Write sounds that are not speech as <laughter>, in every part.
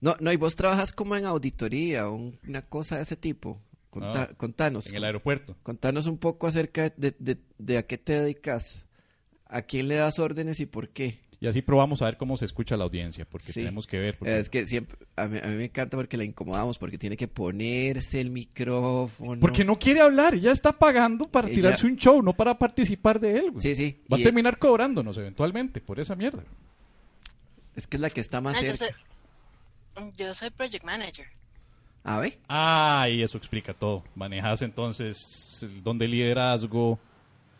No, no, y vos trabajas como en auditoría o un- una cosa de ese tipo. Conta- Ah, contanos. En el aeropuerto. Contanos un poco acerca de, de- de a qué te dedicas, a quién le das órdenes y por qué. Y así probamos a ver cómo se escucha la audiencia, porque Sí. tenemos que ver. porque- Es que siempre, a mí, a mí me encanta porque la incomodamos, porque tiene que ponerse el micrófono. Porque no quiere hablar, ya está pagando para Ella- tirarse un show, no para participar de él. güey. Sí, sí. Va a terminar cobrándonos eventualmente por esa mierda. Es que es la que está más Ah, yo, cerca. soy, yo soy project manager. A ver. Ah, y eso explica todo. Manejas entonces el don de liderazgo,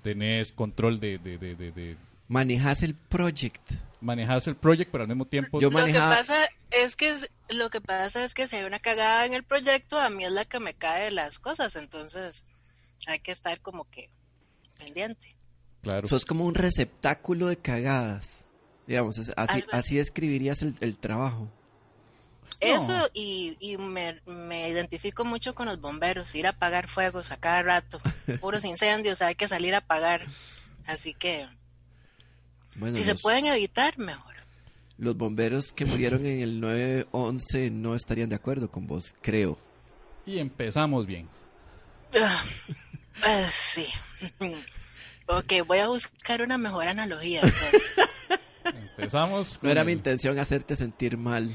tenés control de, de, de, de- de- Manejas el project. manejas el proyecto, pero al mismo tiempo Yo Lo que pasa es que lo que pasa es que si hay una cagada en el proyecto, a mí es la que me cae las cosas, entonces hay que estar como que pendiente. claro. Sos como un receptáculo de cagadas. Digamos, es- así, así. así describirías el, el trabajo. Eso y, y me, me identifico mucho con los bomberos, ir a apagar fuegos a cada rato, <laughs> puros incendios, hay que salir a apagar. Así que Bueno, si se pueden evitar, mejor. los bomberos que murieron en el 9-11 no estarían de acuerdo con vos, creo. Y empezamos bien. Ah, <laughs> sí. <laughs> ok, voy a buscar una mejor analogía. entonces. Empezamos. No era mi intención hacerte sentir mal.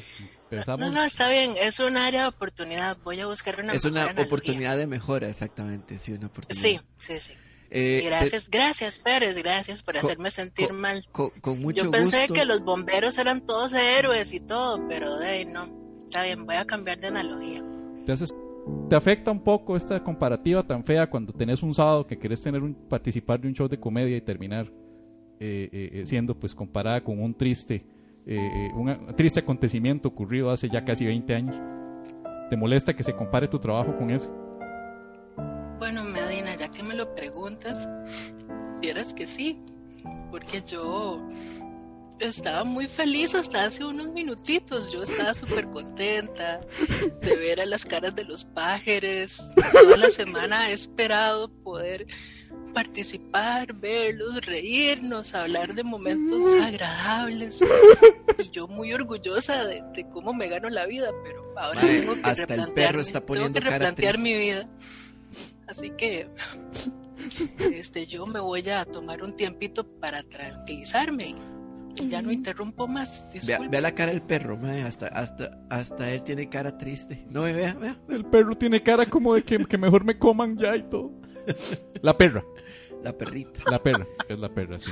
No, no, está bien, es un área de oportunidad. Voy a buscar una es una analogía. oportunidad de mejora, exactamente. Sí, una oportunidad. Sí, sí, sí. Eh, te- Gracias, gracias Pérez, gracias por hacerme sentir mal. con, con mucho Yo pensé gusto. que los bomberos eran todos héroes y todo, pero de ahí no. Está bien, voy a cambiar de analogía. te, haces- te afecta un poco esta comparativa tan fea cuando tenés un sábado que querés tener un, participar de un show de comedia y terminar eh, eh, siendo pues comparada con un triste eh, eh, un triste acontecimiento ocurrido hace ya casi 20 años. ¿Te molesta que se compare tu trabajo con ese? Bueno, Medina, ya que me lo preguntas, vieras que sí, porque yo estaba muy feliz hasta hace unos minutitos. Yo estaba súper contenta de ver a las caras de los pájaros. Toda la semana he esperado poder participar, verlos, reírnos, hablar de momentos agradables. <laughs> Y yo muy orgullosa de, de cómo me gano la vida, pero ahora tengo que hasta el replantearme, perro está tengo poniendo que replantear mi vida. Así que <laughs> este yo me voy a tomar un tiempito para tranquilizarme y ya no interrumpo más. Vea, vea la cara del perro, hasta, hasta, hasta él tiene cara triste. No, vea, vea. El perro tiene cara como de que, que mejor me coman ya y todo. La perra, La perrita. la perra, es la perra, sí.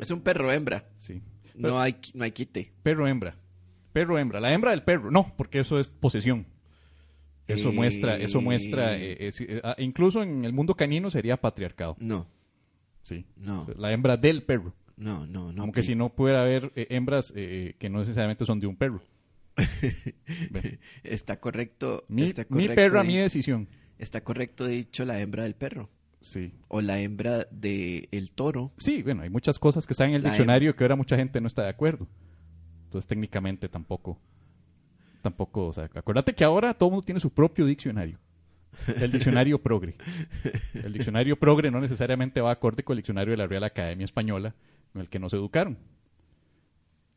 Es un perro hembra. sí. No hay, no hay quite. Perro hembra. Perro hembra. La hembra del perro. No, porque eso es posesión. Eso Eh. muestra, eso muestra, eh, eh, eh, ah, incluso en el mundo canino sería patriarcado. No, Sí. no, La hembra del perro. no, no, no. Aunque si no puede haber hembras que no necesariamente son de un perro. <laughs> Está correcto. Mi, está mi correcto perro a mi decisión. Está correcto dicho la hembra del perro. Sí. O la hembra del el toro. Sí, bueno, hay muchas cosas que están en el La diccionario que ahora mucha gente no está de acuerdo. Entonces técnicamente tampoco, tampoco, o sea, acuérdate que ahora todo el mundo tiene su propio diccionario. El diccionario progre. El diccionario progre no necesariamente va acorde con el diccionario de la Real Academia Española, con el que nos educaron.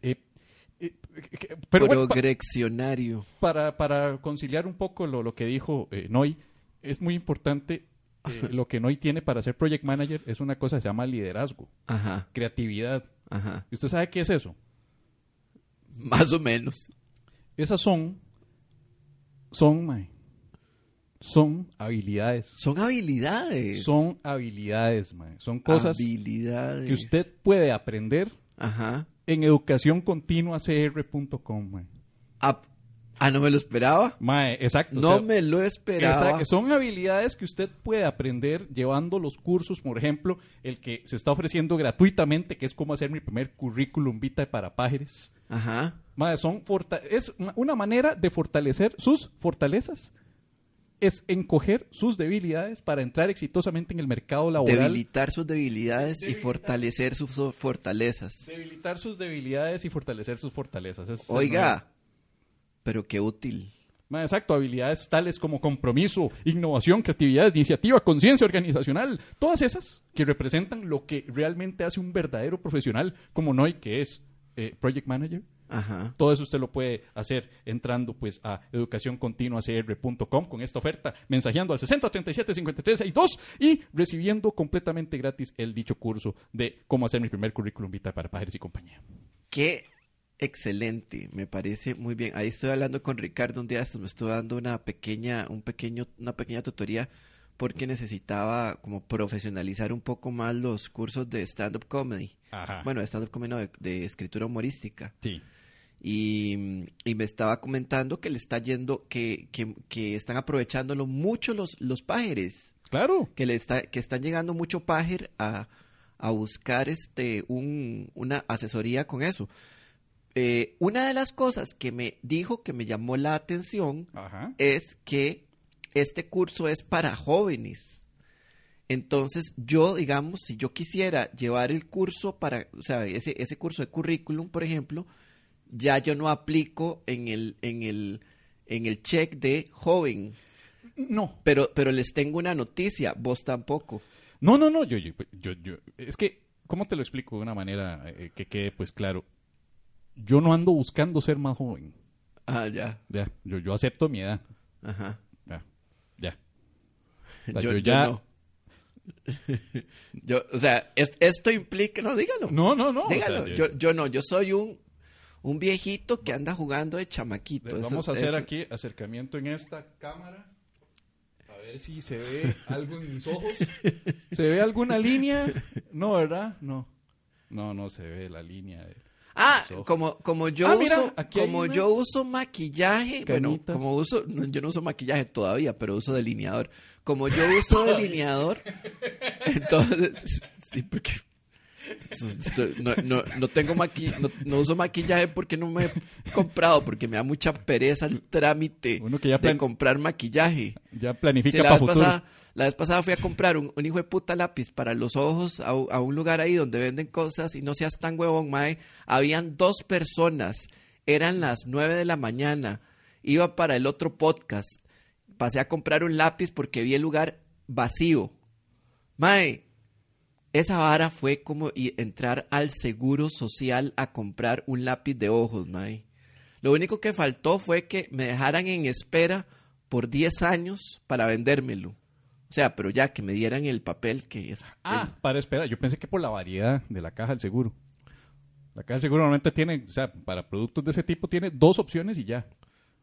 Eh, eh, pero bueno, pa- Progrexionario. para, para conciliar un poco lo, lo que dijo eh, Noy, es muy importante eh, lo que Noy tiene para ser project manager es una cosa que se llama liderazgo, Ajá, creatividad. ajá. ¿Y usted sabe qué es eso? Más o menos. Esas son, son, mae, son habilidades. Son habilidades. Son habilidades, mae. Son cosas habilidades. que usted puede aprender Ajá. en educacioncontinuacr.com, mae. Ah, no me lo esperaba. Mae, exacto. o No sea, me lo esperaba. Son habilidades que usted puede aprender llevando los cursos, por ejemplo, el que se está ofreciendo gratuitamente, que es cómo hacer mi primer currículum vitae para pájaros. Ajá. Mae, son es una- manera de fortalecer sus fortalezas. Es encoger sus debilidades para entrar exitosamente en el mercado laboral. Debilitar sus debilidades y fortalecer sus fortalezas. Debilitar sus debilidades y fortalecer sus fortalezas. Es Oiga, pero qué útil. Exacto, habilidades tales como compromiso, innovación, creatividad, iniciativa, conciencia organizacional, todas esas que representan lo que realmente hace un verdadero profesional como Noy, que es eh, Project Manager, Ajá. Todo eso usted lo puede hacer entrando pues a educacioncontinuacr.com con esta oferta, mensajeando al 60 37 53 62 y recibiendo completamente gratis el dicho curso de cómo hacer mi primer currículum vitae para pájaros y compañía. Qué excelente, me parece muy bien. Ahí estoy hablando con Ricardo un día, esto me estuvo dando una pequeña, un pequeño, una pequeña tutoría porque necesitaba como profesionalizar un poco más los cursos de stand-up comedy. Ajá. Bueno, stand-up comedy no, de, de escritura humorística. Sí. Y, y me estaba comentando que le está yendo, que, que, que están aprovechándolo mucho los, los pájaros, Claro. que le está, que están llegando mucho pájar a, a buscar este un, una asesoría con eso. Eh, una de las cosas que me dijo que me llamó la atención Ajá. es que este curso es para jóvenes. Entonces, yo, digamos, si yo quisiera llevar el curso para, o sea, ese, ese curso de currículum, por ejemplo, ya yo no aplico en el, en el, en el check de joven. No. Pero, pero les tengo una noticia, vos tampoco. No, no, no, yo, yo, yo, yo- es que, ¿cómo te lo explico de una manera eh, que quede pues claro? Yo no ando buscando ser más joven. Ah, ya. Ya, yo, yo acepto mi edad. Ajá. Ya, ya. O sea, Yo, yo yo ya- no. <laughs> Yo, o sea, es- esto implica, no, dígalo. No, no, no. o sea, dígalo. yo, yo no, yo soy un, un viejito que anda jugando de chamaquito. Eso- Vamos a hacer eso- aquí acercamiento en esta cámara. A ver si se ve <laughs> algo en mis ojos. ¿Se ve alguna línea? No, ¿verdad? No. No, no se ve la línea. de- Ah, como, como yo Ah, mira, uso, como yo uso maquillaje, bueno, canitas. como uso, no, yo no uso maquillaje todavía, pero uso delineador. Como yo uso <laughs> delineador, entonces, sí, porque no, no, no tengo maqui, no, no uso maquillaje porque no me he comprado, porque me da mucha pereza el trámite Uno que ya de comprar maquillaje. Ya planifica la, para futuro. pasada, la vez pasada fui a comprar un, un hijo de puta lápiz para los ojos a, a un lugar ahí donde venden cosas y no seas tan huevón, mae. Habían dos personas, eran las nueve de la mañana, iba para el otro podcast, pasé a comprar un lápiz porque vi el lugar vacío. Mae, esa vara fue como entrar al seguro social a comprar un lápiz de ojos, mae. Lo único que faltó fue que me dejaran en espera por 10 años para vendérmelo. O sea, pero ya que me dieran el papel que es. Ah, para esperar. Yo pensé que por la variedad de la caja del seguro. La caja del seguro normalmente tiene, o sea, para productos de ese tipo tiene dos opciones y ya.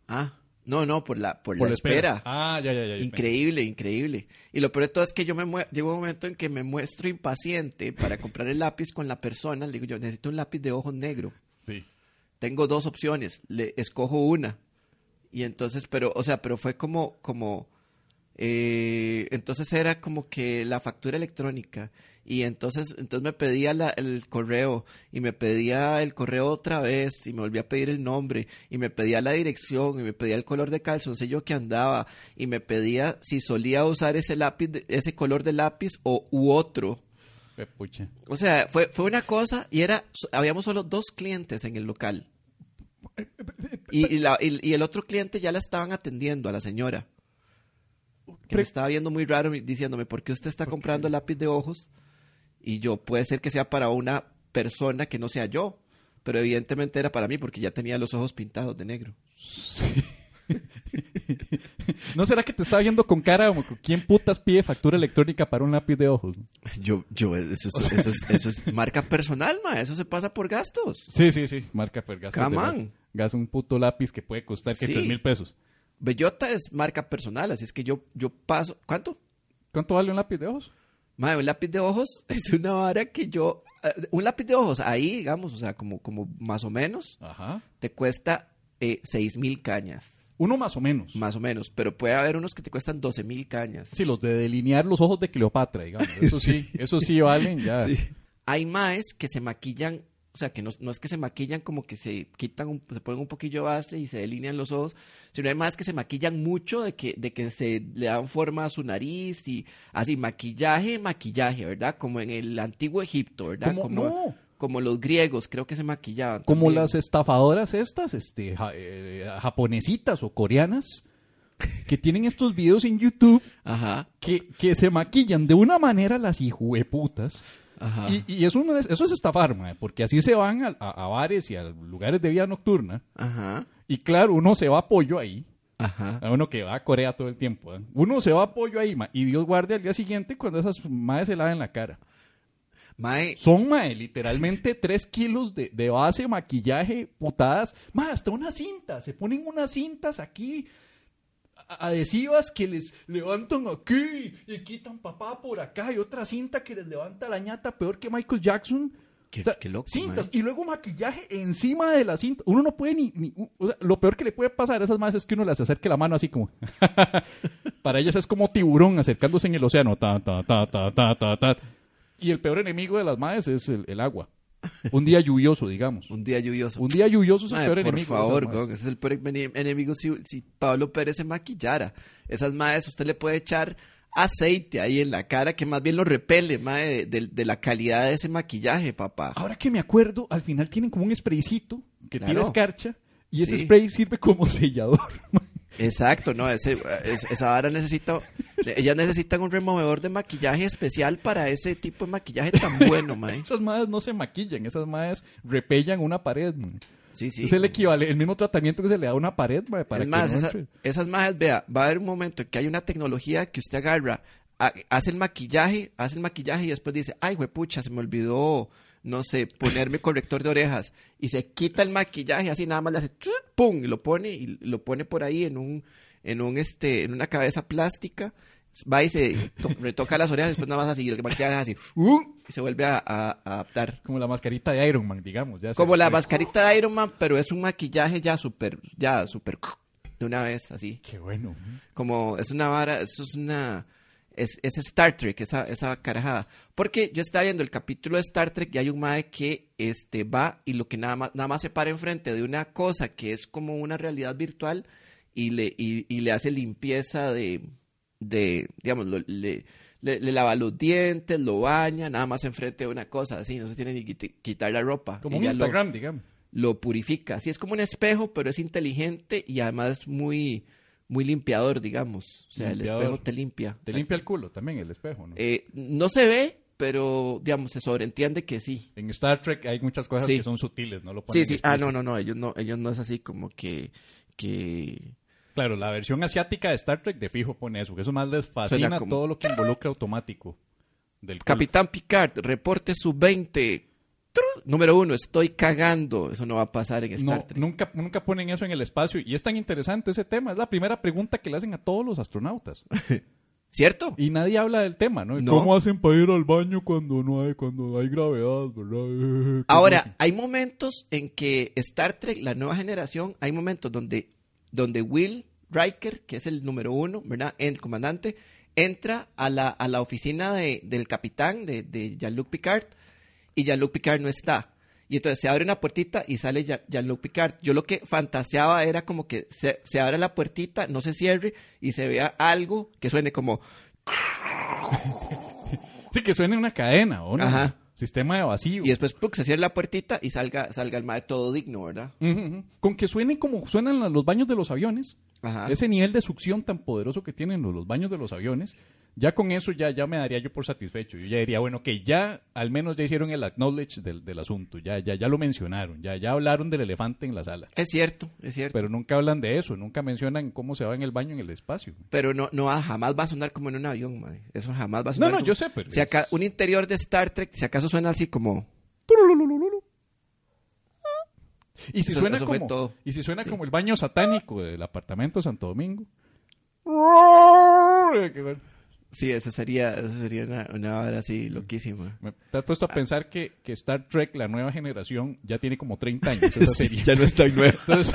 Ah, no, no, por la, por Por la espera. Ah, ya, ya, ya. Increíble, increíble. Y lo peor de todo es que yo me llegó un momento en que me muestro impaciente para comprar el lápiz con la persona. Le digo yo, necesito un lápiz de ojo negro. Sí. Tengo dos opciones, le escojo una. Y entonces, pero, o sea, pero fue como, como, eh, entonces era como que la factura electrónica. Y entonces, entonces me pedía la- el correo y me pedía el correo otra vez y me volvía a pedir el nombre y me pedía la dirección y me pedía el color de calzoncillo que andaba y me pedía si solía usar ese lápiz, de- ese color de lápiz o u otro. Pucha. O sea, fue, fue una cosa y era, habíamos solo dos clientes en el local. Y, y la- y- y el otro cliente ya la estaban atendiendo a la señora. Que me estaba viendo muy raro diciéndome, ¿por qué usted está comprando lápiz de ojos? Y yo, puede ser que sea para una persona que no sea yo. Pero evidentemente era para mí porque ya tenía los ojos pintados de negro. <laughs> ¿No será que te estaba viendo con cara como quién putas pide factura electrónica para un lápiz de ojos? Yo, yo, eso es, eso es, eso es marca personal, ma. Eso se pasa por gastos. Sí, sí, sí. Marca per gasto. Come on. Gas un puto lápiz que puede costar que Sí. tres mil pesos. Bellota es marca personal, así es que yo, yo paso. ¿Cuánto? ¿Cuánto vale un lápiz de ojos? Madre, un lápiz de ojos <laughs> es una vara que yo. eh, un lápiz de ojos, ahí, digamos, o sea, como, como más o menos, Ajá. te cuesta eh, seis mil cañas. Uno más o menos. Más o menos. Pero puede haber unos que te cuestan 12 mil cañas. Sí, los de delinear los ojos de Cleopatra, digamos. Eso sí, <laughs> eso sí valen ya. Hay maes que se maquillan, o sea, que no, no es que se maquillan como que se quitan, un- se ponen un poquillo de base y se delinean los ojos, sino maes que se maquillan mucho de que, de que se le dan forma a su nariz y así, maquillaje, maquillaje, ¿verdad? Como en el antiguo Egipto, ¿verdad? Como- como, no. como los griegos, creo que se maquillaban. Como también. las estafadoras estas, este, ja- eh, japonesitas o coreanas, que tienen estos videos en YouTube Ajá. que, que se maquillan de una manera las hijueputas Ajá. Y, y eso, no es, eso es estafar, mae, porque así se van a, a- a bares y a lugares de vida nocturna. Ajá. Y claro, uno se va a pollo ahí. Ajá. A uno que va a Corea todo el tiempo. ¿eh? Uno se va a pollo ahí, mae, y Dios guarde al día siguiente cuando esas madres se laven la cara. Mae, Son, mae, literalmente <laughs> tres kilos de, de base, maquillaje, putadas. Mae, hasta unas cintas. Se ponen unas cintas aquí adhesivas que les levantan aquí y quitan papá por acá y otra cinta que les levanta la ñata peor que Michael Jackson. Qué- O sea, qué loco, cintas y luego maquillaje encima de la cinta. Uno no puede ni, ni- o sea, lo peor que le puede pasar a esas madres es que uno les acerque la mano así como <laughs> para ellas es como tiburón acercándose en el océano ta ta ta ta ta ta ta. Y el peor enemigo de las madres es el, el agua. Un día lluvioso, digamos. un día lluvioso. Un día lluvioso es el Mae, peor por enemigo. favor, ese es el peor enemigo si, si Pablo Pérez se maquillara. Esas madres usted le puede echar aceite ahí en la cara que más bien lo repele, mae, de, de- de la calidad de ese maquillaje, papá. Ahora que me acuerdo, al final tienen como un spraycito que Claro. tira escarcha y ese Sí. spray sirve como <laughs> sellador. Exacto, no, ese, es- esa vara necesita, ellas necesitan un removedor de maquillaje especial para ese tipo de maquillaje tan bueno, <laughs> mae. esas madres no se maquillan, esas madres repellan una pared. Sí, sí. Es el equivalente, el mismo tratamiento que se le da a una pared para es que más, no esa- entre. esas majas, vea, va a haber un momento en que hay una tecnología que usted agarra, ha- hace el maquillaje, hace el maquillaje y después dice, ay, huepucha, se me olvidó, no sé, ponerme corrector de orejas. Y se quita el maquillaje, así nada más le hace, pum, y lo pone, y lo pone por ahí en un, en un, este, en una cabeza plástica. Va y se to- retoca las orejas, después nada más así, el maquillaje así, ¡uh! y se vuelve a, a- a adaptar. Como la mascarita de Iron Man, digamos. Ya Como la mascarita de Iron Man, pero es un maquillaje ya súper, ya súper, de una vez, así Qué bueno. como es una vara, eso es una es, es Star Trek, esa, esa carajada. Porque yo estaba viendo el capítulo de Star Trek y hay un mae que este, va y lo que nada más, nada más se para enfrente de una cosa que es como una realidad virtual y le, y, y le hace limpieza de, de digamos, lo- le, le, le lava los dientes, lo baña, nada más enfrente de una cosa así, no se tiene ni quit- quitar la ropa. Como un ya lo- Instagram, digamos. lo purifica. Sí, es como un espejo, pero es inteligente y además muy, muy limpiador, digamos. O sea, Limpiador. el espejo te limpia. Te limpia el culo también, el espejo, ¿no? Eh, no se ve, pero digamos, se sobreentiende que sí. En Star Trek hay muchas cosas Sí. que son sutiles, no lo ponen Sí, sí. Ah, no, no, no. Ellos no, ellos no es así como que. que... Claro, la versión asiática de Star Trek de fijo pone eso, que eso más les fascina como- todo lo que involucra automático del. Capitán Picard, reporte sub-20. Número uno, estoy cagando. Eso no va a pasar en Star No, Trek. nunca, nunca ponen eso en el espacio y es tan interesante ese tema. Es la primera pregunta que le hacen a todos los astronautas <laughs> ¿Cierto? y nadie habla del tema, ¿no? No. ¿Cómo hacen para ir al baño cuando no hay cuando hay gravedad, verdad? ¿Cómo Ahora, hacen? hay momentos en que Star Trek, la nueva generación, hay momentos donde, donde Will Riker, que es el número uno, ¿verdad? El comandante, entra a la, a la oficina de- del capitán, de, de Jean-Luc Picard, y Jean-Luc Picard no está. Y entonces se abre una puertita y sale Jean- Jean-Luc Picard. Yo lo que fantaseaba era como que se, se abre la puertita, no se cierre y se vea algo que suene como... <laughs> Sí, que suene una cadena o un Ajá. sistema de vacío. Y después se cierra la puertita y salga, salga el mae todo digno, ¿verdad? Con que suene como suenan los baños de los aviones, Ajá. ese nivel de succión tan poderoso que tienen los, los baños de los aviones, ya con eso ya, ya me daría yo por satisfecho. Yo ya diría, bueno, que ya al menos ya hicieron el acknowledge del, del asunto, ya, ya, ya lo mencionaron, ya, ya hablaron del elefante en la sala. Es cierto, es cierto. Pero nunca hablan de eso, nunca mencionan cómo se va en el baño en el espacio. Pero no, no, jamás va a sonar como en un avión, madre. Eso jamás va a No, sonar. no, como- yo sé, pero... Si acá, un interior de Star Trek, si acaso suena así como. Y si Eso- suena eso como, todo. y si suena como el baño satánico del apartamento de Santo Domingo. Sí, esa sería, esa sería una, una hora así loquísima. ¿Te has puesto a pensar que, que Star Trek, la nueva generación, ya tiene como 30 años esa <laughs> serie? ya no es tan. Entonces,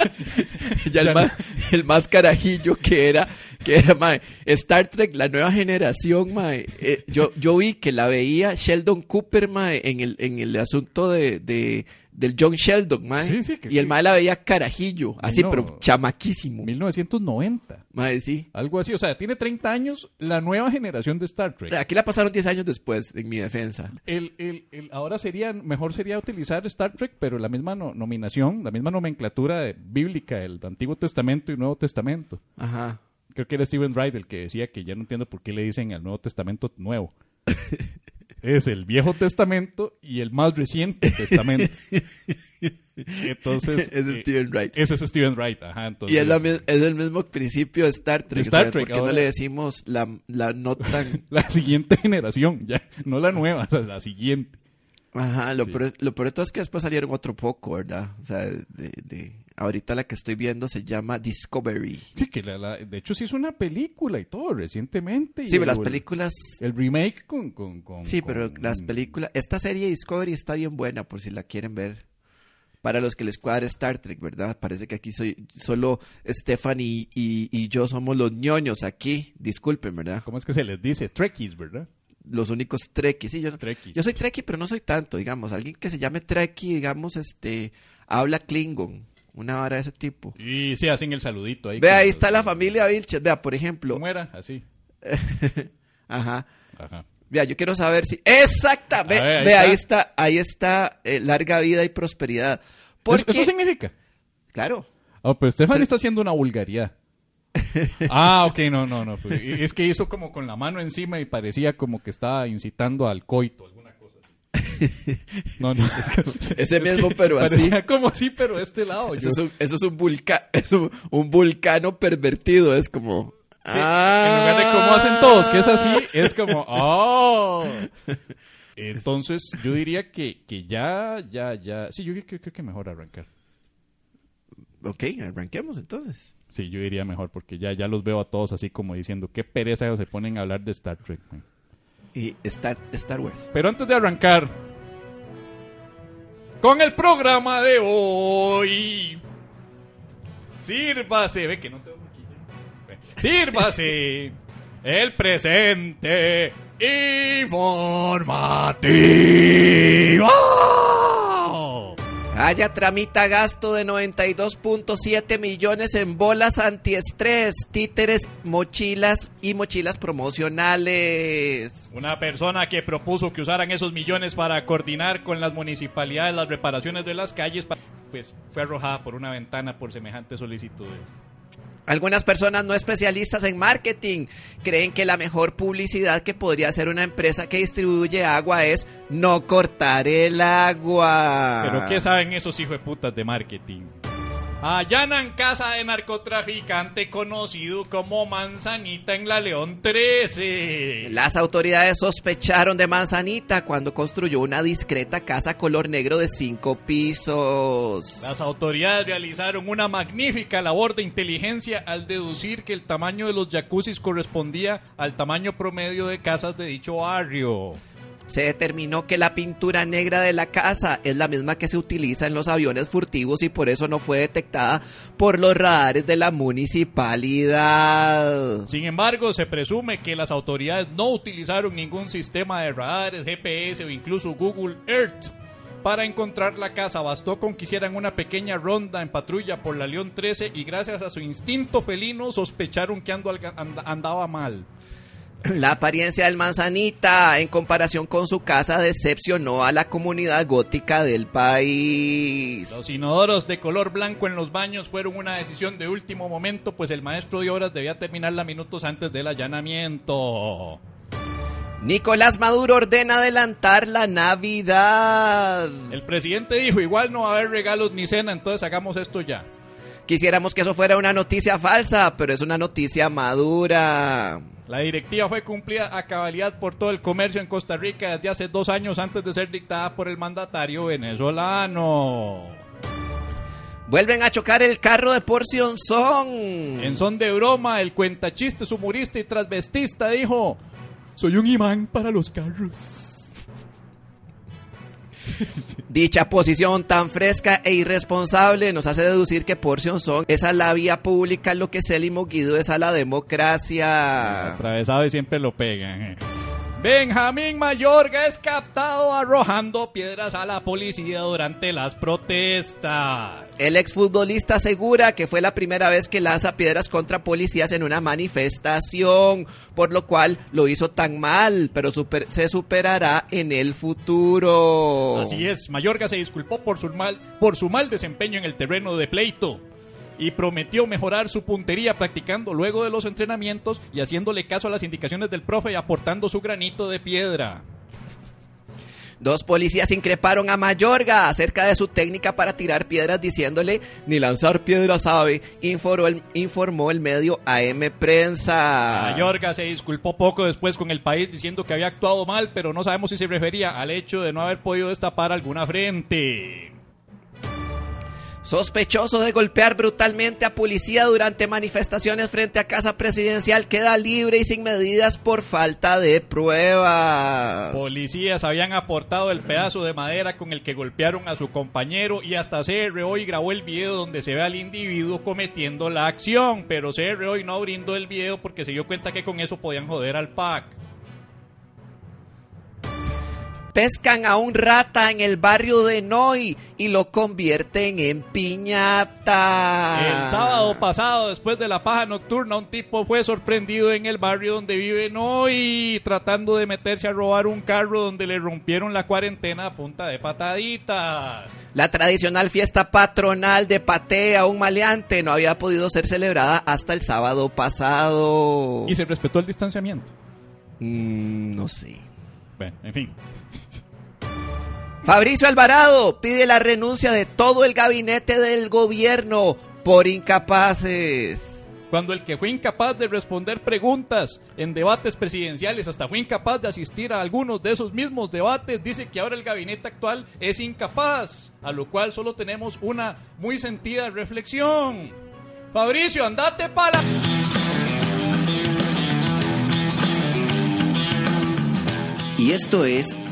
<laughs> ya el, más, el más carajillo que era, que era, mae, Star Trek, la nueva generación, mae. eh, yo, yo vi que la veía Sheldon Cooper, mae, en el, en el asunto de, de- del John Sheldon, mae. Sí, sí, que- y el mae la veía carajillo, así, no. pero chamaquísimo. 1990, Mae, sí. algo así. O sea, tiene 30 años la nueva generación de Star Trek. Aquí la pasaron 10 años después, en mi defensa. El, el- el- ahora sería, mejor sería utilizar Star Trek, pero la misma no- nominación, la misma nomenclatura bíblica, el Antiguo Testamento y Nuevo Testamento. Ajá. Creo que era Steven Wright el que decía que ya no entiendo por qué le dicen al Nuevo Testamento nuevo. <laughs> es el Viejo Testamento y el más reciente Testamento. <laughs> Entonces, es eh, Steven Wright. ese es Steven Wright, ajá. Entonces, Y es, la es el mismo principio de Star Trek. Star Trek, ¿Por qué no le decimos la, la no tan... <laughs> la siguiente generación, ya, no la nueva, o sea, la siguiente. Ajá, lo, Sí. peor, lo peor de todo es que después salieron otro poco, ¿verdad? O sea, de, de- ahorita la que estoy viendo se llama Discovery. Sí, que la, la- de hecho sí es una película y todo recientemente. y Sí, pero las el- películas... El remake con... con, con- Sí, pero las películas... Esta serie Discovery está bien buena por si la quieren ver. Para los que les cuadra Star Trek, ¿verdad? Parece que aquí soy solo Stephanie y, y yo somos los ñoños aquí. Disculpen, ¿verdad? ¿Cómo es que se les dice? Trekkies, ¿verdad? Los únicos Trekkies. Sí, yo, Trekkies. yo soy Trekkie, pero no soy tanto, digamos. Alguien que se llame Trekkie, digamos, este... Habla Klingon. Una vara de ese tipo. Y sí, hacen el saludito ahí. Vea, ahí está la familia Vilches. Vea, por ejemplo. ¿Cómo era? Así. <laughs> Ajá. Ajá. Vea, yo quiero saber si. ¡Exacta! Ve, A ver, ahí ve, está. ahí está, ahí está eh, larga vida y prosperidad. ¿Eso, Porque, eso significa? claro, Oh, pero Stephanie Se- está haciendo una vulgaridad. <laughs> ah, ok, no, no, no. pues, Es que hizo como con la mano encima y parecía como que estaba incitando al coito, <laughs> No, no. <laughs> Ese Es mismo, que pero así. Como así, pero de este lado. eso yo- es un, eso es un, vulca- <laughs> es un, un vulcano pervertido. Es como. Sí, En lugar de como hacen todos, que es así, es como, ¡oh! Entonces, yo diría que, que ya, ya, ya. Sí, yo creo, creo que mejor arrancar. Ok, arranquemos entonces. Sí, yo diría mejor, porque ya, ya los veo a todos así como diciendo, qué pereza se ponen a hablar de Star Trek. man". Y Star, Star Wars. Pero antes de arrancar con el programa de hoy, sírvase, ve que no tengo. Sírvase <laughs> el presente informativo. Haya tramita gasto de 92.7 millones en bolas antiestrés, títeres, mochilas y mochilas promocionales. Una persona que propuso que usaran esos millones para coordinar con las municipalidades las reparaciones de las calles, pues fue arrojada por una ventana por semejantes solicitudes. Algunas personas no especialistas en marketing creen que la mejor publicidad que podría hacer una empresa que distribuye agua es no cortar el agua. Pero ¿qué saben esos hijos de putas de marketing? Allanan casa de narcotraficante conocido como Manzanita en la León 13. Las autoridades sospecharon de Manzanita cuando construyó una discreta casa color negro de cinco pisos. Las autoridades realizaron una magnífica labor de inteligencia al deducir que el tamaño de los jacuzzis correspondía al tamaño promedio de casas de dicho barrio. Se determinó que la pintura negra de la casa es la misma que se utiliza en los aviones furtivos y por eso no fue detectada por los radares de la municipalidad. Sin embargo, se presume que las autoridades no utilizaron ningún sistema de radares, GPS o incluso Google Earth para encontrar la casa. Bastó con que hicieran una pequeña ronda en patrulla por la León 13 y gracias a su instinto felino sospecharon que ando andaba mal. La apariencia del manzanita en comparación con su casa decepcionó a la comunidad gótica del país. Los inodoros de color blanco en los baños fueron una decisión de último momento, pues el maestro de obras debía terminarla minutos antes del allanamiento. Nicolás Maduro ordena adelantar la Navidad. El presidente dijo, igual no va a haber regalos ni cena, entonces hagamos esto ya. Quisiéramos que eso fuera una noticia falsa, pero es una noticia madura. La directiva fue cumplida a cabalidad por todo el comercio en Costa Rica desde hace dos años antes de ser dictada por el mandatario venezolano. Vuelven a chocar el carro de Porción Son. En son de broma, el cuentachistes, humorista y transvestista dijo, soy un imán para los carros. <laughs> Dicha posición tan fresca e irresponsable nos hace deducir que Porción Son es a la vía pública lo que Célimo Guido es a la democracia. Atravesado y siempre lo pegan. eh. Benjamín Mayorga es captado arrojando piedras a la policía durante las protestas. El exfutbolista asegura que fue la primera vez que lanza piedras contra policías en una manifestación, por lo cual lo hizo tan mal, pero se superará en el futuro. Así es, Mayorga se disculpó por su mal, por su mal desempeño en el terreno de pleito y prometió mejorar su puntería practicando luego de los entrenamientos y haciéndole caso a las indicaciones del profe y aportando su granito de piedra. Dos policías increparon a Mayorga acerca de su técnica para tirar piedras diciéndole ni lanzar piedras sabe, informó el, informó el medio AM Prensa. Mayorga se disculpó poco después con el país diciendo que había actuado mal, pero no sabemos si se refería al hecho de no haber podido destapar alguna frente. Sospechoso de golpear brutalmente a policía durante manifestaciones frente a Casa Presidencial queda libre y sin medidas por falta de pruebas. Policías habían aportado el pedazo de madera con el que golpearon a su compañero y hasta CR hoy grabó el video donde se ve al individuo cometiendo la acción, pero CR hoy no brindó el video porque se dio cuenta que con eso podían joder al PAC. Pescan a un rata en el barrio de Noy y lo convierten en piñata. El sábado pasado, después de la paja nocturna, un tipo fue sorprendido en el barrio donde vive Noy, tratando de meterse a robar un carro donde le rompieron la cuarentena a punta de pataditas. La tradicional fiesta patronal de patea un maleante no había podido ser celebrada hasta el sábado pasado. ¿Y se respetó el distanciamiento? Mm, no sé. Bueno, en fin. Fabricio Alvarado pide la renuncia de todo el gabinete del gobierno por incapaces. Cuando el que fue incapaz de responder preguntas en debates presidenciales, hasta fue incapaz de asistir a algunos de esos mismos debates, dice que ahora el gabinete actual es incapaz, a lo cual solo tenemos una muy sentida reflexión. Fabricio, andate para... Y esto es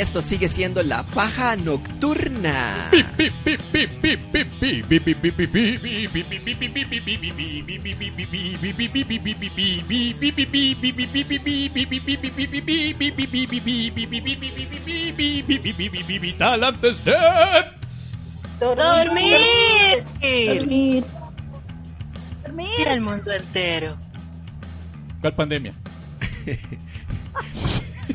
Esto sigue siendo La Paja Nocturna. Vital antes de... ¡Dormir! Dormir. Dormir. Mira el mundo entero. ¿Cuál pandemia?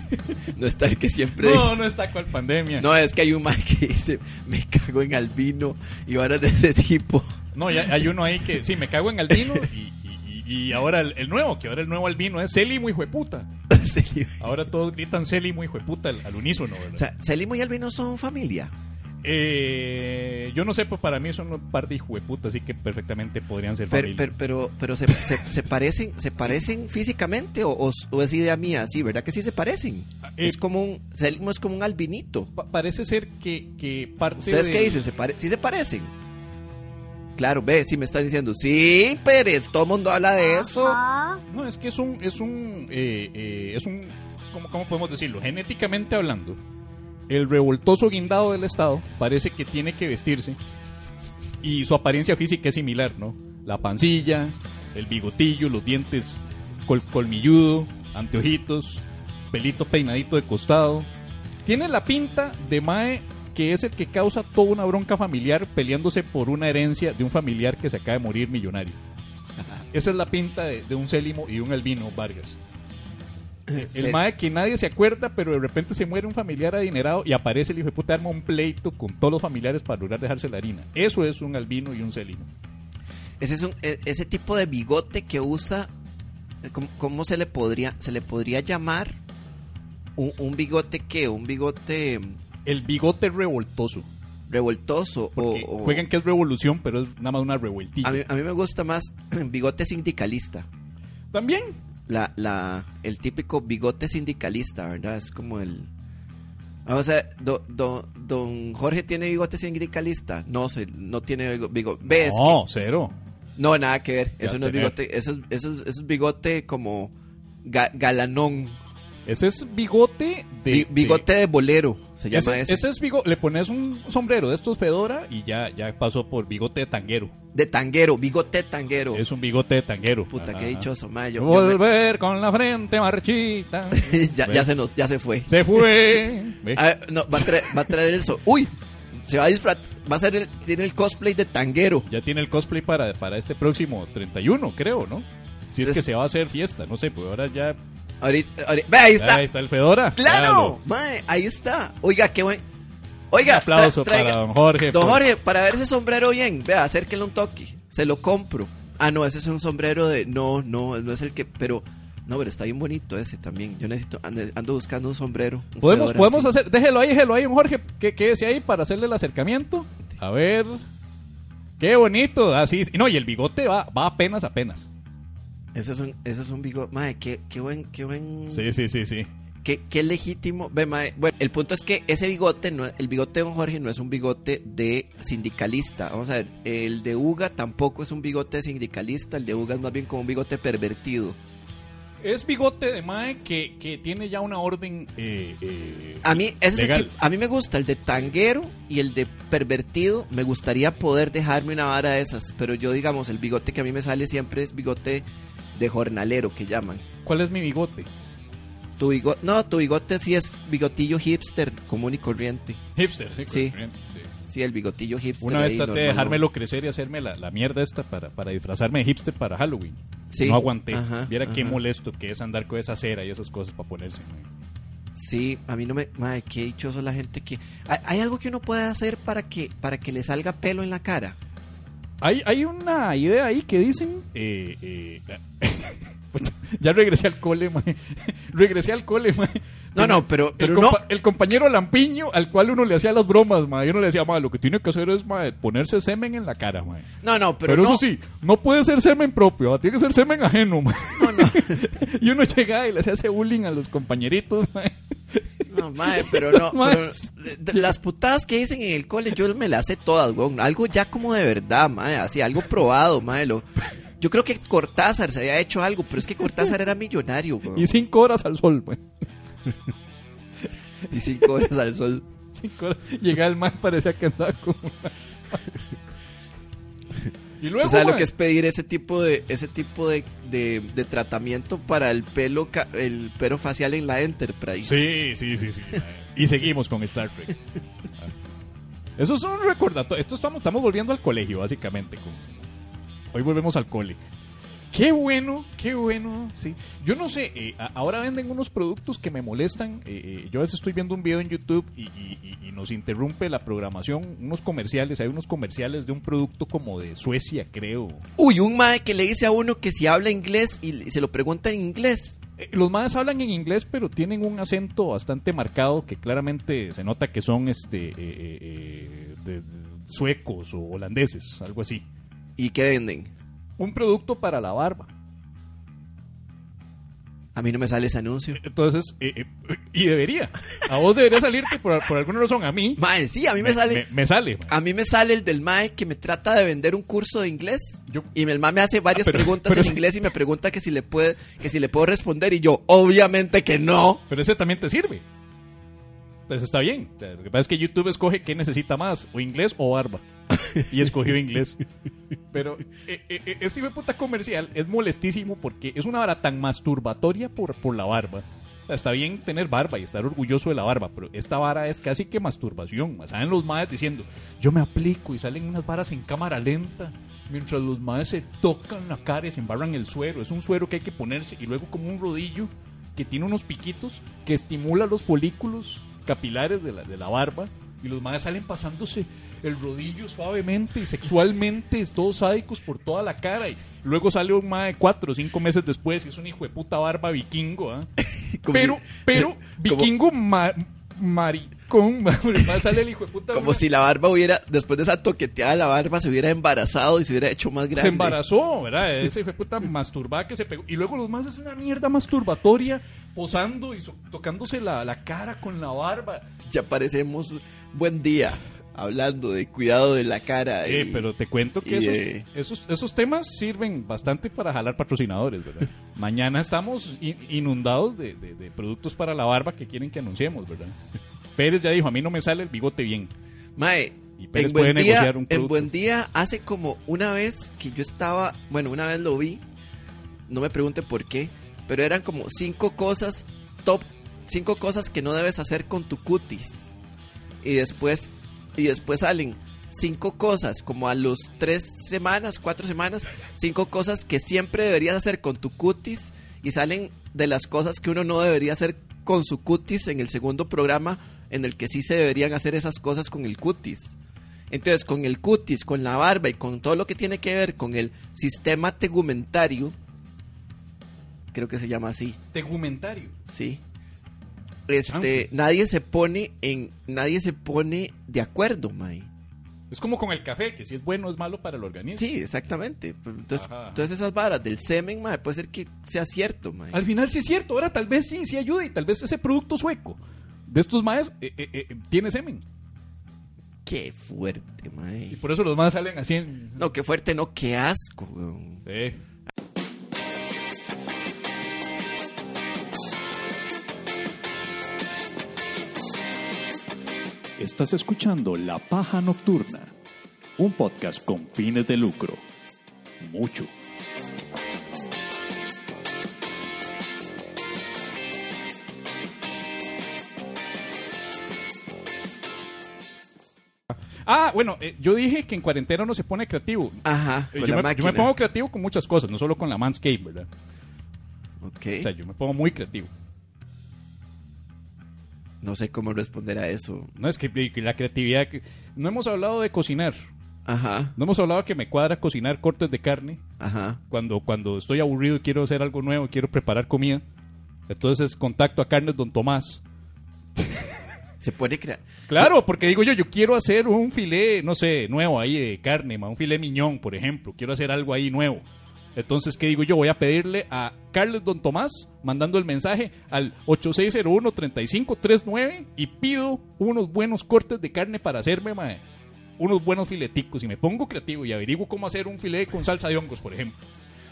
<laughs> No está el que siempre No, dice. no está cuál pandemia. No, es que hay un man que dice, me cago en albino y varas de ese tipo. No, ya hay uno ahí que sí, me cago en albino y, y- y- y ahora el, el nuevo, que ahora el nuevo albino es Celimo hijo de puta. <laughs> Sí. Ahora todos gritan Celimo hijo de puta al, al unísono, ¿verdad? O sea, Celimo y albino son familia. Eh, yo no sé, pues para mí son un par de hijo de puta, así que perfectamente podrían ser Pero, familia. pero, pero, pero se, se, se <laughs> parecen, ¿se parecen físicamente o, o- o es idea mía? Sí, ¿verdad que sí se parecen? Eh, es como un, es como un albinito. Pa- parece ser que, que parte ¿Ustedes de- qué dicen? ¿Se pare- ¿Sí se parecen? Claro, ve, si me están diciendo, sí, Pérez, todo el mundo habla de eso. Ajá. No, es que es un, es un, eh, eh, es un, ¿cómo, ¿cómo podemos decirlo? Genéticamente hablando, el revoltoso guindado del Estado parece que tiene que vestirse y su apariencia física es similar, ¿no? La pancilla, el bigotillo, los dientes col colmilludo, anteojitos, pelito peinadito de costado. Tiene la pinta de Mae que es el que causa toda una bronca familiar peleándose por una herencia de un familiar que se acaba de morir millonario. Esa es la pinta de, de un Célimo y un Albino Vargas. El Se- mae que nadie se acuerda, pero de repente se muere un familiar adinerado y aparece el hijo de puta arma un pleito con todos los familiares para lograr dejarse la harina. Eso es un albino y un celino. Ese es un, e- ese tipo de bigote que usa, eh, ¿cómo, cómo se le podría, se le podría llamar? Un, un bigote que, un bigote mm, El bigote revoltoso. revoltoso o, Porque o- juegan que es revolución, pero es nada más una revueltilla. a mí, a mí me gusta más <clears throat> bigote sindicalista. También. La, la, el típico bigote sindicalista, ¿verdad? Es como el... Vamos a ver, do- do- don Jorge tiene bigote sindicalista. No, se, no tiene bigote. ¿Ves? No, cero. No, nada que ver. Ya Eso no es bigote. Eso, es- eso, es- eso es bigote como ga- galanón. Ese es bigote de. Bi- bigote de bolero. Se de- ese, llama es, ese. ese es bigote. Le pones un sombrero de estos Fedora y ya, ya pasó por bigote de tanguero. De tanguero. Bigote tanguero. Es un bigote de tanguero. Puta, Ajá. qué dichoso, ma. Yo- yo me- Volver con la frente marchita. <laughs> ya, ya se nos, ya se fue. Se fue. <laughs> A ver, no, va a traer, va a traer el sol. ¡Uy! Se va a disfrazar. va a ser el, tiene el cosplay de tanguero. Ya tiene el cosplay para, para este próximo 31, creo, ¿no? Si es Es- que se va a hacer fiesta, no sé, pues ahora ya... Ahorita, ahorita- ve, ahí está. Ahí está el Fedora. ¡Claro! Mae, ahí está. Oiga, qué buen. Oiga, Un aplauso tra- traiga- para don Jorge. Don por- Jorge, para ver ese sombrero bien, vea, acérquenle un toque. Se lo compro. Ah, no, ese es un sombrero de. No, no, no es el que. Pero. No, pero está bien bonito ese también. Yo necesito. Ando, ando buscando un sombrero. un Podemos, podemos así. hacer, déjelo ahí, déjelo ahí, don Jorge, que quédese ahí para hacerle el acercamiento. A ver. Qué bonito. Así, no, y el bigote va, va apenas, apenas. Ese es un, ese es un bigote. Mae, qué, qué buen. Qué buen. Sí, sí, sí, sí. Qué, qué legítimo. Ve, mae, bueno, el punto es que ese bigote, no, el bigote de Don Jorge no es un bigote de sindicalista. Vamos a ver, el de Uga tampoco es un bigote de sindicalista. El de Uga es más bien como un bigote pervertido. Es bigote de Mae que, que tiene ya una orden eh, eh, A mí, ese es el legal. tipo- a mí me gusta el de tanguero y el de pervertido. Me gustaría poder dejarme una vara de esas. Pero yo, digamos, el bigote que a mí me sale siempre es bigote de jornalero, que llaman. ¿Cuál es mi bigote? Tu bigote, no, tu bigote sí es bigotillo hipster, común y corriente. Hipster, sí. Sí. corriente, sí. Sí, el bigotillo hipster. Una vez traté de dejármelo crecer y hacerme la, la mierda esta para, para disfrazarme de hipster para Halloween. Sí. No aguanté. Ajá, Viera qué molesto que es andar con esa cera y esas cosas para ponerse. Sí, a mí no me. Madre, qué dichoso la gente que. ¿Hay, hay algo que uno puede hacer para que, para que le salga pelo en la cara? Hay, hay una idea ahí que dicen. eh, eh, ya regresé al cole, mae. <laughs> regresé al cole, mae. No, no, pero, El, pero no. compa- el compañero Lampiño al cual uno le hacía las bromas, mae. Y uno le decía, mae, lo que tiene que hacer es mae, ponerse semen en la cara, mae. No, no, pero, Pero, no. eso sí, no puede ser semen propio, ¿va? tiene que ser semen ajeno, mae. No, no. <laughs> y uno llegaba y le hacía ese bullying a los compañeritos, <laughs> mae. No, mae, pero no. Pero, de- las putadas que dicen en el cole, yo me las sé todas, weón. Algo ya como de verdad, mae. Así, algo probado, mae. Lo, yo creo que Cortázar se había hecho algo, pero es que Cortázar era millonario, weón. <laughs> Y cinco horas al sol, mae. <laughs> Y cinco horas al sol. Cinco horas. Llegaba el mae, parecía que andaba como... <laughs> y luego, O sea, lo que es pedir ese tipo de ese tipo de, de, de tratamiento para el pelo el pelo facial en la Enterprise. Sí, sí, sí, sí. Y seguimos con Star Trek. Eso es un recordatorio. Esto estamos, estamos volviendo al colegio, básicamente. con- Hoy volvemos al cole. Qué bueno, qué bueno. Sí. Yo no sé, eh, ahora venden unos productos que me molestan. eh, eh, yo a veces estoy viendo un video en YouTube y, y- y- y nos interrumpe la programación, unos comerciales. Hay unos comerciales de un producto como de Suecia, creo. Uy, un mae que le dice a uno que si habla inglés y, se lo pregunta en inglés. Eh, Los madres hablan en inglés, pero tienen un acento bastante marcado que claramente se nota que son este eh, de- de suecos o holandeses, algo así. ¿Y qué venden? Un producto para la barba. A mí no me sale ese anuncio. Entonces, eh, eh, y debería. A vos debería salirte por, por alguna razón. A mí Mae, sí, a mí me, sale. Me, me sale. A mí me sale el del mae que me trata de vender un curso de inglés Yo- y el mae me hace varias Ah, pero- preguntas pero en sí. inglés y me pregunta que si le puede que si le puedo responder y yo obviamente que no. Pero ese también te sirve. Entonces está bien. Lo que pasa es que YouTube escoge qué necesita más, o inglés o barba. Y escogió inglés. Pero eh, eh, eh, este puta comercial es molestísimo porque es una vara tan masturbatoria por, por la barba. Está bien tener barba y estar orgulloso de la barba, pero esta vara es casi que masturbación. Saben los madres diciendo, yo me aplico y salen unas varas en cámara lenta. Mientras los madres se tocan la cara y se embarran el suero. Es un suero que hay que ponerse y luego como un rodillo que tiene unos piquitos que estimula los folículos capilares de la, de la barba y los madres salen pasándose el rodillo suavemente y sexualmente, todos sádicos por toda la cara y luego sale un mae cuatro o cinco meses después y es un hijo de puta barba vikingo, ¿ah? <laughs> Pero, pero <laughs> vikingo ma- maricón, <laughs> ma- mae, sale el hijo de puta Como una- si la barba hubiera después de esa toqueteada la barba se hubiera embarazado y se hubiera hecho más grande. se embarazó, ¿verdad? Ese hijo de puta masturbada que se pegó. Y luego los más es una mierda masturbatoria, posando y so- tocándose la, la cara con la barba. Ya parecemos buen día hablando de cuidado de la cara. Eh, y- pero te cuento que y, esos, eh, esos, esos temas sirven bastante para jalar patrocinadores, ¿verdad? <laughs> Mañana estamos in- inundados de, de- de productos para la barba que quieren que anunciemos, ¿verdad? Pérez ya dijo, a mí no me sale el bigote bien. Mae, Y Pérez en puede buen, día, negociar un en buen día, hace como una vez que yo estaba, bueno, una vez lo vi, no me pregunte por qué, pero eran como cinco cosas, top, cinco cosas que no debes hacer con tu cutis. Y después, y después salen cinco cosas, como a los tres semanas, cuatro semanas, cinco cosas que siempre deberías hacer con tu cutis y salen de las cosas que uno no debería hacer con su cutis en el segundo programa en el que sí se deberían hacer esas cosas con el cutis. Entonces, con el cutis, con la barba y con todo lo que tiene que ver con el sistema tegumentario, creo que se llama así, Tegumentario. sí. Este, nadie se pone en nadie se pone de acuerdo, mae. Es como con el café, que si es bueno o es malo para el organismo. Sí, exactamente. Entonces, Ajá. entonces esas varas del semen, mae, puede ser que sea cierto, mae. Al final sí es cierto, ahora tal vez sí, sí ayuda y tal vez ese producto sueco de estos maes eh, eh, eh, tiene semen. Qué fuerte, Y mae. por eso los maes salen así en... No, qué fuerte, no, qué asco, weón. Sí. Estás escuchando La Paja Nocturna, un podcast con fines de lucro. Mucho. Ah, bueno, eh, yo dije que en cuarentena uno se pone creativo. Ajá, Eh, con yo, la me, yo máquina. me pongo creativo con muchas cosas, no solo con la Manscaped, ¿verdad? Ok. O sea, yo me pongo muy creativo. No sé cómo responder a eso. No es que, la creatividad... No hemos hablado de cocinar. Ajá, No hemos hablado que me cuadra cocinar cortes de carne. ajá. Cuando, cuando estoy aburrido y quiero hacer algo nuevo, quiero preparar comida. Entonces contacto a Carnes Don Tomás. <laughs> Se puede crear. Claro, porque digo yo, yo quiero hacer un filé, no sé, nuevo ahí de carne, un filé miñón, por ejemplo. Quiero hacer algo ahí nuevo. Entonces, ¿qué digo yo? Voy a pedirle a Carlos Don Tomás, mandando el mensaje al 8601-3539 y pido unos buenos cortes de carne para hacerme, unos buenos fileticos. Y me pongo creativo y averiguo cómo hacer un filé con salsa de hongos, por ejemplo.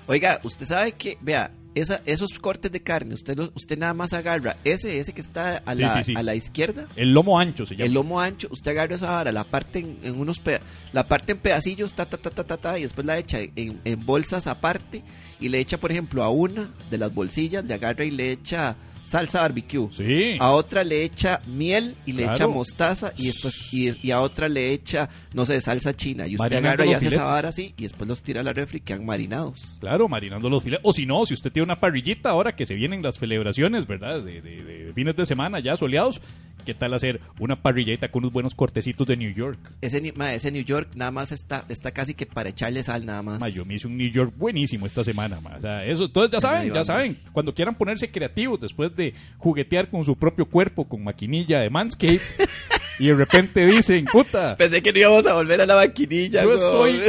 Oiga, usted sabe que, vea, esa, esos cortes de carne, usted, usted nada más agarra ese, ese que está a, Sí, la, sí, sí. a la izquierda, El lomo ancho se llama. el lomo ancho, usted agarra esa vara, la parte en, en unos peda- la parte en pedacillos, ta, ta, ta, ta, ta, ta, y después la echa en, en bolsas aparte y le echa, por ejemplo, a una de las bolsillas, le agarra y le echa salsa barbecue. Sí. A otra le echa miel y le Claro. echa mostaza y después y, y a otra le echa, no sé, salsa china. Y usted Marinando agarra y hace esa filetes. vara así y después los tira a la refri y quedan marinados. Claro, marinando los filetes. O si no, si usted tiene una parrillita ahora que se vienen las celebraciones, ¿verdad? De, de- de fines de semana ya soleados, ¿qué tal hacer una parrillita con unos buenos cortecitos de New York? Ese, ma, ese New York nada más está, está casi que para echarle sal nada más. Ma, yo me hice un New York buenísimo esta semana, ma. O sea, eso, entonces ya saben, ya saben. Cuando quieran ponerse creativos después de juguetear con su propio cuerpo con maquinilla de Manscaped <laughs> y de repente dicen, puta, Pensé que no íbamos a volver a la maquinilla. yo estoy,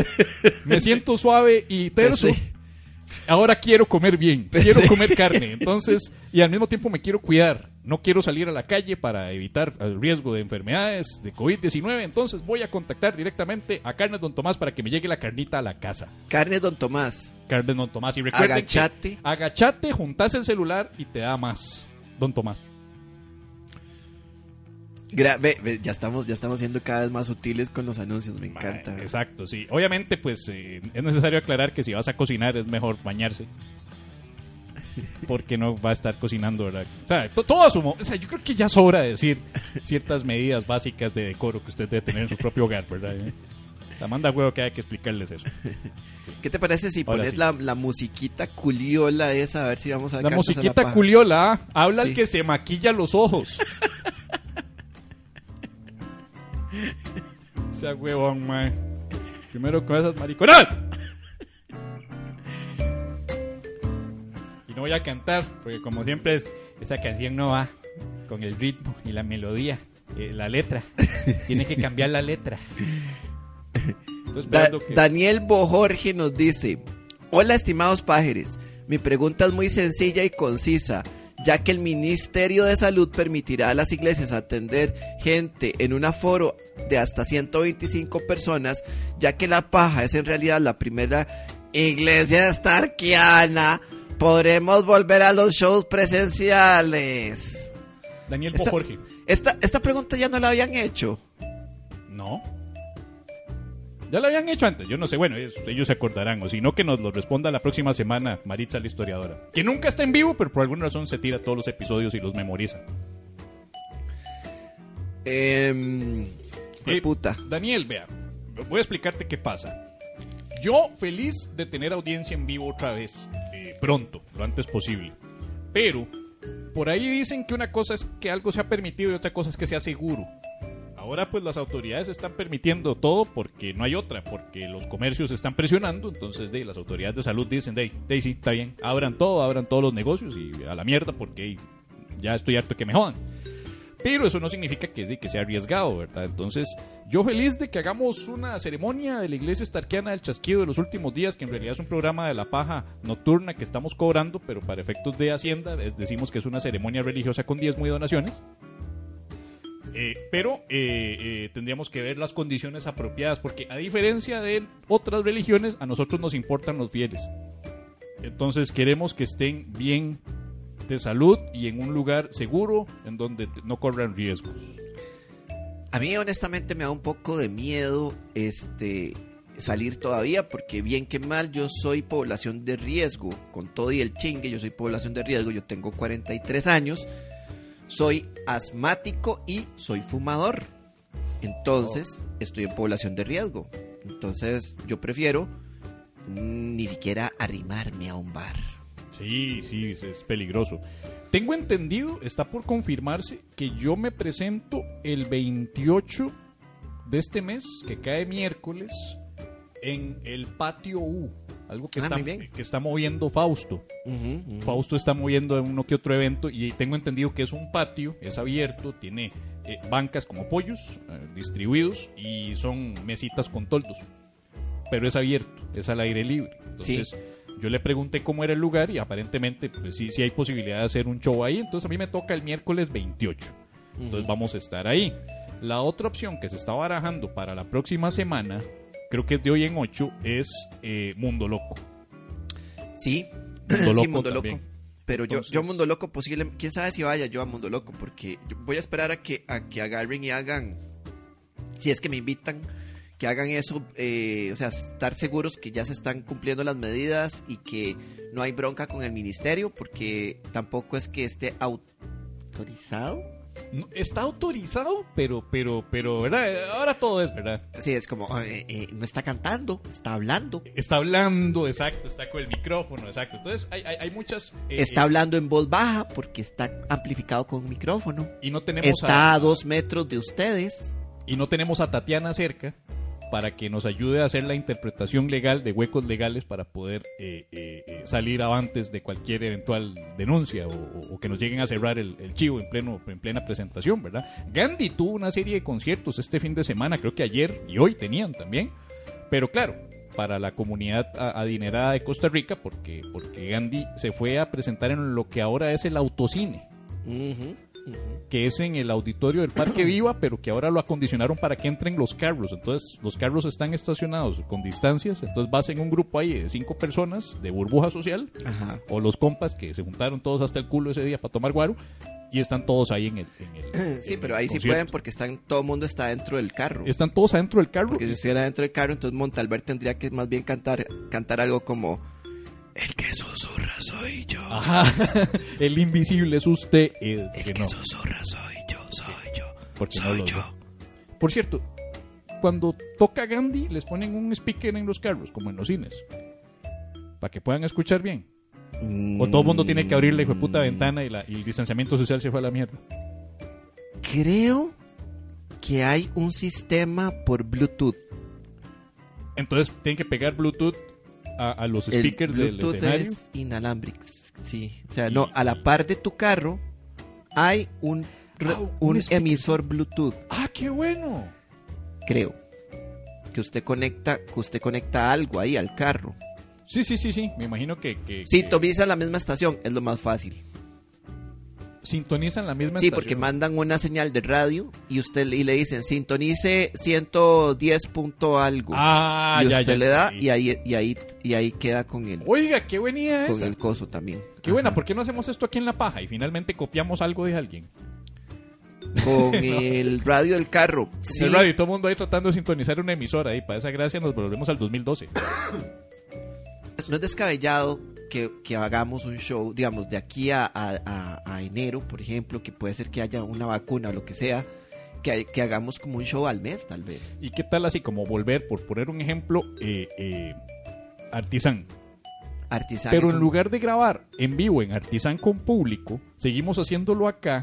me siento suave y terso. Pensé- Ahora quiero comer bien, <laughs> quiero comer carne, entonces, y al mismo tiempo me quiero cuidar. No quiero salir a la calle para evitar el riesgo de enfermedades, de COVID-19, entonces voy a contactar directamente a Carnes Don Tomás para que me llegue la carnita a la casa. Carne Don Tomás. Carnes Don Tomás. Y recuerden Agachate. que agachate, juntás el celular y te da más. Don Tomás. Gra- ve, ve, ya estamos, ya estamos siendo cada vez más sutiles con los anuncios, me encanta. Ma, Exacto, sí. Obviamente, pues eh, es necesario aclarar que si vas a cocinar es mejor bañarse. Porque no va a estar cocinando, ¿verdad? O sea, to- todo a su mo- O sea, yo creo que ya sobra decir ciertas medidas básicas de decoro que usted debe tener en su propio hogar, ¿verdad? Eh, La manda huevo que hay que explicarles eso. ¿Qué te parece si Ahora pones sí. la, la musiquita culiola esa? A ver si vamos a La musiquita culiola ¿ah? habla el que se maquilla los ojos. Sea, huevón, mae. Primero con esas mariconas. Y no voy a cantar, porque como siempre es, esa canción no va con el ritmo y la melodía, eh, la letra. Tiene que cambiar la letra. Da- que... Daniel Bojorge nos dice: Hola, estimados pájaros. Mi pregunta es muy sencilla y concisa, ya que el Ministerio de Salud permitirá a las iglesias atender gente en un aforo de hasta 125 personas, ya que la paja es en realidad la primera iglesia estarquiana. Podremos volver a los shows presenciales. Daniel Esta- Jorge. Esta, esta pregunta ya no la habían hecho. No. Ya lo habían hecho antes, yo no sé, bueno, ellos, ellos se acordarán, o si no, que nos lo responda la próxima semana Maritza la historiadora. Que nunca está en vivo, pero por alguna razón se tira todos los episodios y los memoriza. Eh, Eh, puta. Daniel, vea, voy a explicarte qué pasa. Yo feliz de tener audiencia en vivo otra vez, eh, pronto, lo antes posible. Pero por ahí dicen que una cosa es que algo sea permitido y otra cosa es que sea seguro. Ahora pues las autoridades están permitiendo todo porque no hay otra, porque los comercios están presionando, entonces de, las autoridades de salud dicen, de, de sí, está bien, abran todo, abran todos los negocios y a la mierda porque ya estoy harto que me jodan. Pero eso no significa que, de, que sea arriesgado, ¿verdad? Entonces, yo feliz de que hagamos una ceremonia de la iglesia estarquiana del chasquido de los últimos días, que en realidad es un programa de la paja nocturna que estamos cobrando, pero para efectos de Hacienda decimos que es una ceremonia religiosa con diezmo y donaciones. Eh, pero eh, eh, tendríamos que ver las condiciones apropiadas, porque a diferencia de otras religiones, a nosotros nos importan los fieles. Entonces queremos que estén bien de salud y en un lugar seguro en donde no corran riesgos. A mí honestamente me da un poco de miedo este salir todavía porque bien que mal yo soy población de riesgo, con todo y el chingue yo soy población de riesgo, yo tengo 43 años, soy asmático y soy fumador. Entonces, estoy en población de riesgo. Entonces, yo prefiero ni siquiera arrimarme a un bar. Sí, sí, es peligroso. Tengo entendido, está por confirmarse, que yo me presento el 28 de este mes, que cae miércoles, en el patio U. Algo que, Ah, está, que está moviendo Fausto. Ujú, ujú. Fausto está moviendo en uno que otro evento y tengo entendido que es un patio, es abierto, tiene eh, bancas como pollos eh, distribuidos y son mesitas con toldos. Pero es abierto, es al aire libre. Entonces, yo le pregunté cómo era el lugar y aparentemente pues, sí, sí hay posibilidad de hacer un show ahí. Entonces, a mí me toca el miércoles 28. Entonces, vamos a estar ahí. La otra opción que se está barajando para la próxima semana, creo que es de hoy en 8, es eh, Mundo Loco. Sí, Mundo <clears throat> sí, Mundo. Loco. Pero yo, yo Mundo Loco posible, quién sabe si vaya yo a Mundo Loco, porque yo voy a esperar a que, a que agarren y hagan, si es que me invitan, que hagan eso, eh, o sea, estar seguros que ya se están cumpliendo las medidas y que no hay bronca con el ministerio, porque tampoco es que esté autorizado. Está autorizado, pero, pero, pero, ¿verdad? Ahora todo es, ¿verdad? Sí, es como, eh, eh, no está cantando, está hablando. Está hablando, exacto, está con el micrófono, exacto. Entonces hay, hay, hay muchas... eh, Está hablando en voz baja porque está amplificado con un micrófono. y no tenemos Está a, a dos metros de ustedes. y no tenemos a Tatiana cerca para que nos ayude a hacer la interpretación legal de huecos legales para poder eh, eh, eh, salir avantes de cualquier eventual denuncia o, que nos lleguen a cerrar el, chivo en pleno en plena presentación, ¿verdad? Gandhi tuvo una serie de conciertos este fin de semana, creo que ayer y hoy tenían también, pero claro, para la comunidad adinerada de Costa Rica, porque, porque Gandhi se fue a presentar en lo que ahora es el autocine Que es en el auditorio del Parque <clears throat> Viva, pero que ahora lo acondicionaron para que entren los carros. Entonces, los carros están estacionados con distancias, entonces vas en un grupo ahí de cinco personas de burbuja social, Ajá. o los compas que se juntaron todos hasta el culo ese día para tomar guaro, y están todos ahí en el... en el- <clears throat> Sí, en pero el ahí sí pueden porque están, todo el mundo está dentro del carro. Están todos adentro del carro. Porque si estuviera dentro del carro, entonces Montalver tendría que más bien cantar, cantar algo como El que susurra soy yo. Ajá, <laughs> el invisible es usted. eh, El que que no, susurra soy yo, soy yo. porque soy yo. veo. Por cierto, cuando toca Gandhi, les ponen un speaker en los carros, como en los cines, para que puedan escuchar bien. O todo el mundo tiene que abrir la puta ventana y, la- y el distanciamiento social se fue a la mierda. Creo que hay un sistema por Bluetooth. Entonces tienen que pegar Bluetooth a, a los El speakers del Bluetooth escenario. es inalámbrico. Sí. O sea, Y- no, a la par de tu carro hay un, Ah, un emisor Bluetooth, ¡Ah, qué bueno! creo. Que usted conecta, que usted conecta algo ahí al carro. Sí, sí, sí, sí. Me imagino que, que- que Sintoniza la misma estación, es lo más fácil. Sintonizan la misma Sí, estación. porque mandan una señal de radio y usted y le dicen sintonice 110 punto algo. Ah, y ya, usted ya, le da sí. y ahí y ahí y ahí queda con el Oiga, qué buena con esa. el coso también. Qué buena. ¿por qué no hacemos esto aquí en La Paja y finalmente copiamos algo de alguien? Con <laughs> el radio del carro. Sí. El radio y todo el mundo ahí tratando de sintonizar una emisora y para esa gracia nos volvemos al 2012. No es descabellado que, que hagamos un show, digamos, de aquí a, a- a- a enero, por ejemplo, que puede ser que haya una vacuna o lo que sea, que, que hagamos como un show al mes, tal vez. ¿Y qué tal así como volver, por poner un ejemplo, eh, eh, Artisan? Artisan Pero en un- lugar de grabar en vivo en Artisan con público, seguimos haciéndolo acá,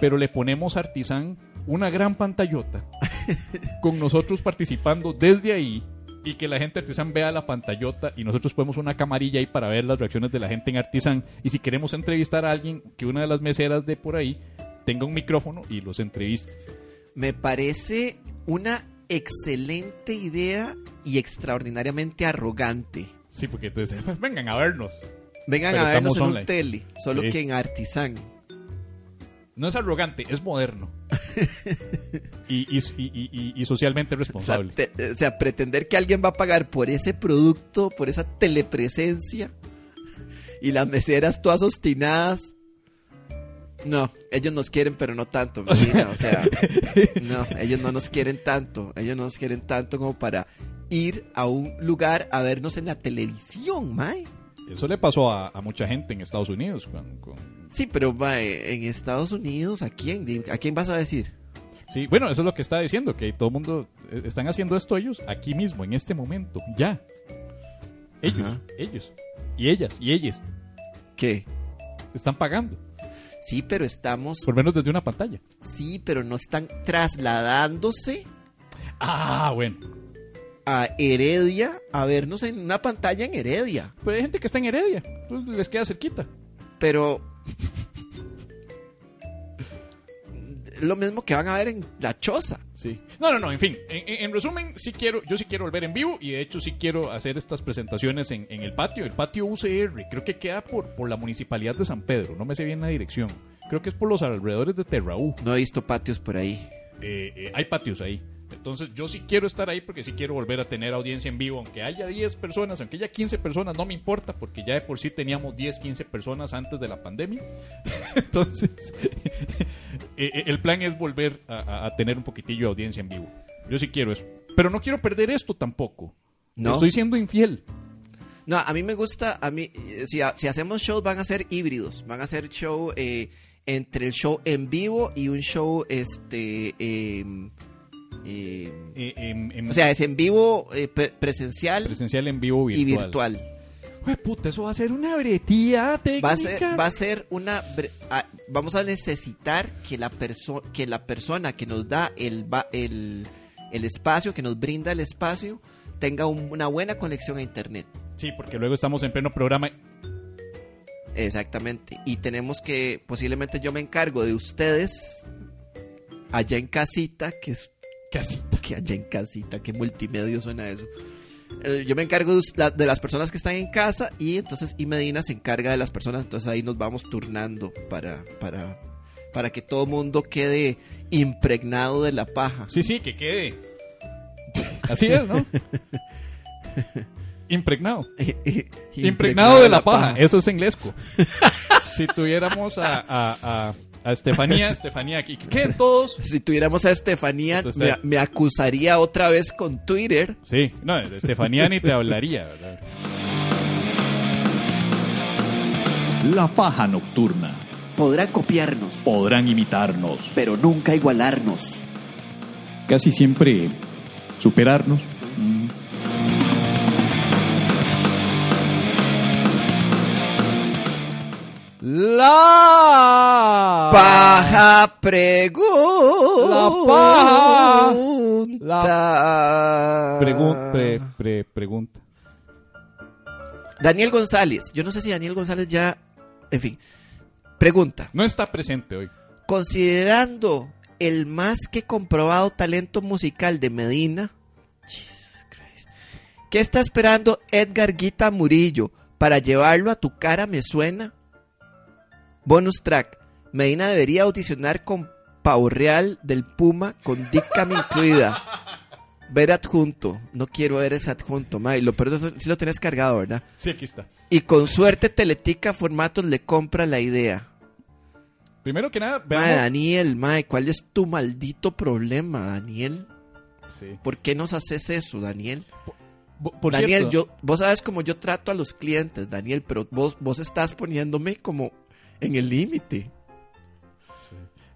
pero le ponemos Artisan una gran pantallota <laughs> con nosotros participando desde ahí y que la gente de Artisan vea la pantallota y nosotros ponemos una camarilla ahí para ver las reacciones de la gente en Artisan y si queremos entrevistar a alguien que una de las meseras de por ahí tenga un micrófono y los entreviste. Me parece una excelente idea y extraordinariamente arrogante. Sí, porque entonces, pues, vengan a vernos. Vengan Pero a vernos en un tele, solo Sí. que en Artisan. No es arrogante, es moderno. <laughs> y, y- y- y- y socialmente O sea, responsable. te- o sea, pretender que alguien va a pagar por ese producto, por esa telepresencia, y las meseras todas obstinadas. No, ellos nos quieren, pero no tanto, Medina, O sea, <laughs> no, ellos no nos quieren tanto. Ellos no nos quieren tanto como para ir a un lugar a vernos en la televisión, mae. Eso le pasó a, a mucha gente en Estados Unidos. con- con- Sí, pero mae, en Estados Unidos, ¿a quién? ¿A quién vas a decir? Sí, bueno, eso es lo que está diciendo, que todo el mundo eh, están haciendo esto ellos aquí mismo, en este momento, ya. Ellos, Ajá. ellos, y ellas, y ellas, ¿Qué? están pagando, Sí, pero estamos. por menos desde una pantalla. Sí, pero no están trasladándose Ah, bueno. A Heredia a vernos en una pantalla en Heredia. Pero hay gente que está en Heredia, entonces les queda cerquita. Pero. Lo mismo que van a ver en la choza. Sí. No, no, no, en fin. En, en- en resumen, sí quiero, yo sí quiero volver en vivo y de hecho sí quiero hacer estas presentaciones en, en el patio, el patio UCR. Creo que queda por, por la municipalidad de San Pedro, no me sé bien la dirección. Creo que es por los alrededores de Terraú. No he visto patios por ahí. Eh, eh, hay patios ahí. Entonces yo sí quiero estar ahí porque sí quiero volver a tener audiencia en vivo. Aunque haya 10 personas, aunque haya 15 personas, no me importa porque ya de por sí teníamos 10, 15 personas antes de la pandemia. <laughs> Entonces eh, <laughs> eh, el plan es volver a, tener un poquitillo de audiencia en vivo. Yo sí quiero eso. Pero no quiero perder esto tampoco. No. Estoy siendo infiel. No, a mí me gusta. A mí, eh, si, si hacemos shows, van a ser híbridos. Van a ser show eh, entre el show en vivo y un show, este. em, Eh, em- o sea, es en vivo, eh, pre- presencial presencial en vivo y virtual. puta, eso va a ser una bretía técnica. Va a ser, va a ser una. ah, vamos a necesitar que la, perso que la persona que nos da el, el, el espacio, que nos brinda el espacio, tenga un- una buena conexión a internet. Sí, porque luego estamos en pleno programa. Exactamente. Y tenemos que, posiblemente yo me encargo de ustedes allá en casita, que es casita, que allá en casita, que multimedia suena eso. Eh, yo me encargo de, us- la- de las personas que están en casa y entonces y Medina se encarga de las personas, entonces ahí nos vamos turnando para, para, para que todo mundo quede impregnado de la paja. Sí, sí, que quede. <laughs> Así es, ¿no? Impregnado. <laughs> Impregnado de la paja. Eso es inglesco. si tuviéramos a, a, a, a Estefanía, Estefanía aquí, que queden todos. Si tuviéramos a Estefanía, me, me acusaría otra vez con Twitter. Sí, no, Estefanía ni te hablaría, ¿verdad? La paja nocturna. Podrán copiarnos, Podrán imitarnos. pero nunca igualarnos. Casi siempre superarnos. La Paja pregunta. La paja. Pregun- pre- pre- pregunta. Daniel González. Yo no sé si Daniel González ya. En fin. Pregunta. No está presente hoy. Considerando el más que comprobado talento musical de Medina. Jesus Christ, ¿Qué está esperando Edgar Guita Murillo para llevarlo a tu cara me suena? Bonus track. Medina debería audicionar con Pau Real del Puma con Dick Cam incluida. Ver adjunto. No quiero ver ese adjunto, May. Lo es si lo tenés cargado, ¿verdad? Sí, aquí está. Y con suerte Teletica Formatos le compra la idea. Primero que nada, veamos. Daniel, mae, ¿cuál es tu maldito problema, Daniel? Sí. ¿Por qué nos haces eso, Daniel? Por Daniel, cierto, yo, vos sabes cómo yo trato a los clientes, Daniel, pero vos, vos estás poniéndome como en el límite.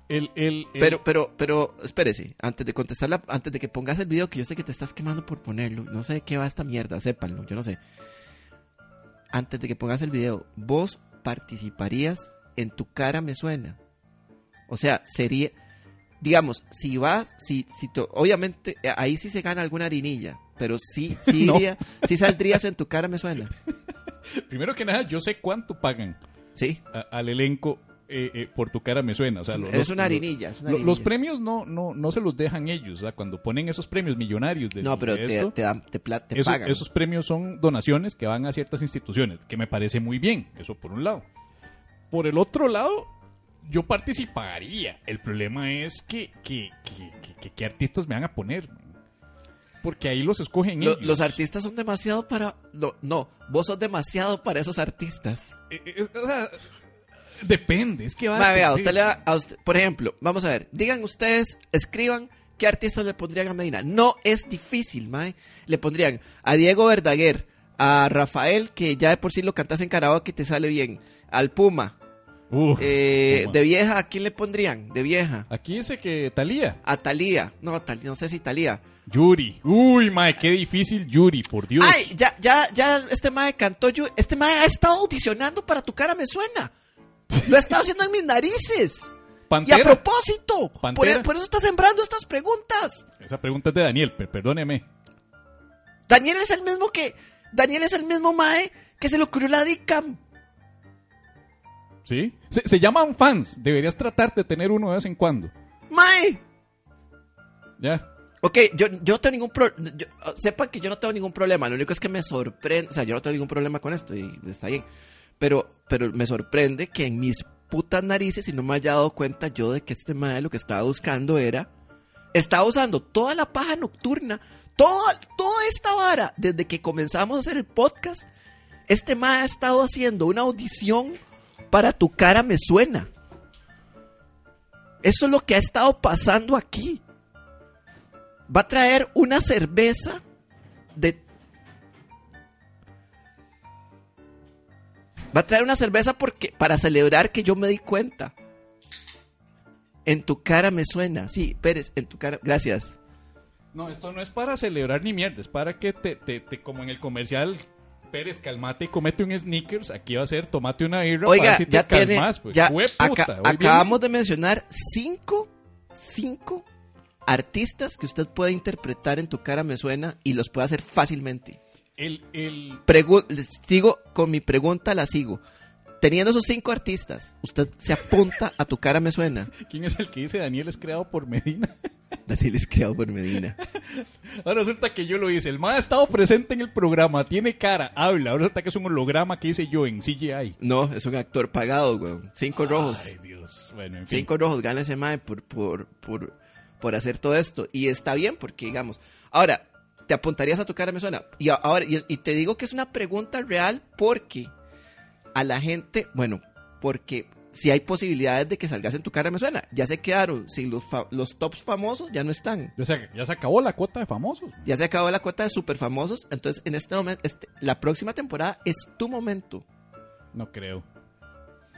El, el, el- Pero, pero, pero, espérese, antes de contestarla, antes de que pongas el video, que yo sé que te estás quemando por ponerlo, no sé de qué va esta mierda, sépanlo, yo no sé. Antes de que pongas el video, vos participarías en tu cara me suena. O sea, sería, digamos, si vas, si, si to- obviamente eh, ahí sí se gana alguna harinilla, pero sí, sí <laughs> No. iría, sí saldrías en tu cara me suena. <laughs> primero que nada, yo sé cuánto pagan Sí, a- al elenco eh, eh, por tu cara me suena. O sea, es, lo- es los- una los- harinilla, es una harinilla. los premios no, no, no se los dejan ellos. O sea, cuando ponen esos premios millonarios de, No, pero de te, esto, te, dan, te, pla- te Eso- pagan. esos premios son donaciones que van a ciertas instituciones, que me parece muy bien, eso por un lado. Por el otro lado, yo participaría. El problema es que, que, que, que- que- ¿qué artistas me van a poner. Porque ahí los escogen Lo- ellos. los artistas son demasiado para. No, no, vos sos demasiado para esos artistas. Eh, eh, o sea, depende, es que va a vea, usted le da- a usted- por ejemplo, vamos a ver, digan ustedes, escriban qué artistas le pondrían a Medina. No es difícil, mae. Le pondrían a Diego Verdaguer, a Rafael, que ya de por sí lo cantas en karaoke y te sale bien, al Puma. Uf, Eh, Puma. de vieja, ¿a quién le pondrían? De vieja. Aquí dice que Talía, A Talía. No, Talía, no sé si Talía. Yuri. Uy, mae, qué difícil Yuri, por Dios. Ay, ya, ya, ya, este mae cantó yo. Este mae ha estado audicionando para tu cara, me suena. Lo ha estado haciendo en mis narices. Y Pantera. a propósito, por, Pantera. por eso está sembrando estas preguntas. Esa pregunta es de Daniel, per- perdóneme. Daniel es el mismo que. Daniel es el mismo mae que se le ocurrió la DICAM. ¿Sí? Se, se llaman fans. Deberías tratar de tener uno de vez en cuando. Mae. Ya. Ok, yo, yo no tengo ningún problema. Sepan que yo no tengo ningún problema. Lo único es que me sorprende. O sea, yo no tengo ningún problema con esto y está bien. Pero, pero me sorprende que en mis putas narices, y no me haya dado cuenta yo de que este mae lo que estaba buscando era. Estaba usando toda la paja nocturna, toda, toda esta vara, desde que comenzamos a hacer el podcast. Este mae ha estado haciendo una audición para tu cara me suena. Eso es lo que ha estado pasando aquí va a traer una cerveza de... Va a traer una cerveza porque para celebrar que yo me di cuenta. En tu cara me suena. Sí, Pérez, en tu cara. Gracias. No, esto no es para celebrar ni mierda, es para que te, te, te- como en el comercial, Pérez, calmate y comete un sneakers. Aquí va a ser tomate una birra para Oiga, ver si te ya tiene. calmas, pues. ya hoy acabamos de mencionar cinco, cinco artistas que usted puede interpretar en tu cara me suena y los puede hacer fácilmente. El, el, Pregu- les sigo con mi pregunta, la sigo. Teniendo esos cinco artistas, usted se apunta a tu cara me suena. <laughs> ¿Quién es el que dice Daniel es creado por Medina? <laughs> Daniel es creado por Medina. <laughs> Ahora resulta que yo lo hice. El man ha estado presente en el programa, tiene cara, habla. Ahora resulta que es un holograma que hice yo en CGI. No, es un actor pagado, weón. Cinco rojos. Ay, Dios. Bueno, en fin. Cinco rojos gana ese mae por, por, por, por hacer todo esto. Y está bien, porque digamos. Ahora, te apuntarías a tu cara me suena. Y a- ahora, y, y te digo que es una pregunta real porque a la gente, bueno, porque si hay posibilidades de que salgas en tu cara me suena. Ya se quedaron sin los, fa- los tops famosos, ya no están. Ya se, ya se acabó la cuota de famosos. Ya se acabó la cuota de super famosos. Entonces, en este momento, este- la próxima temporada es tu momento. No creo.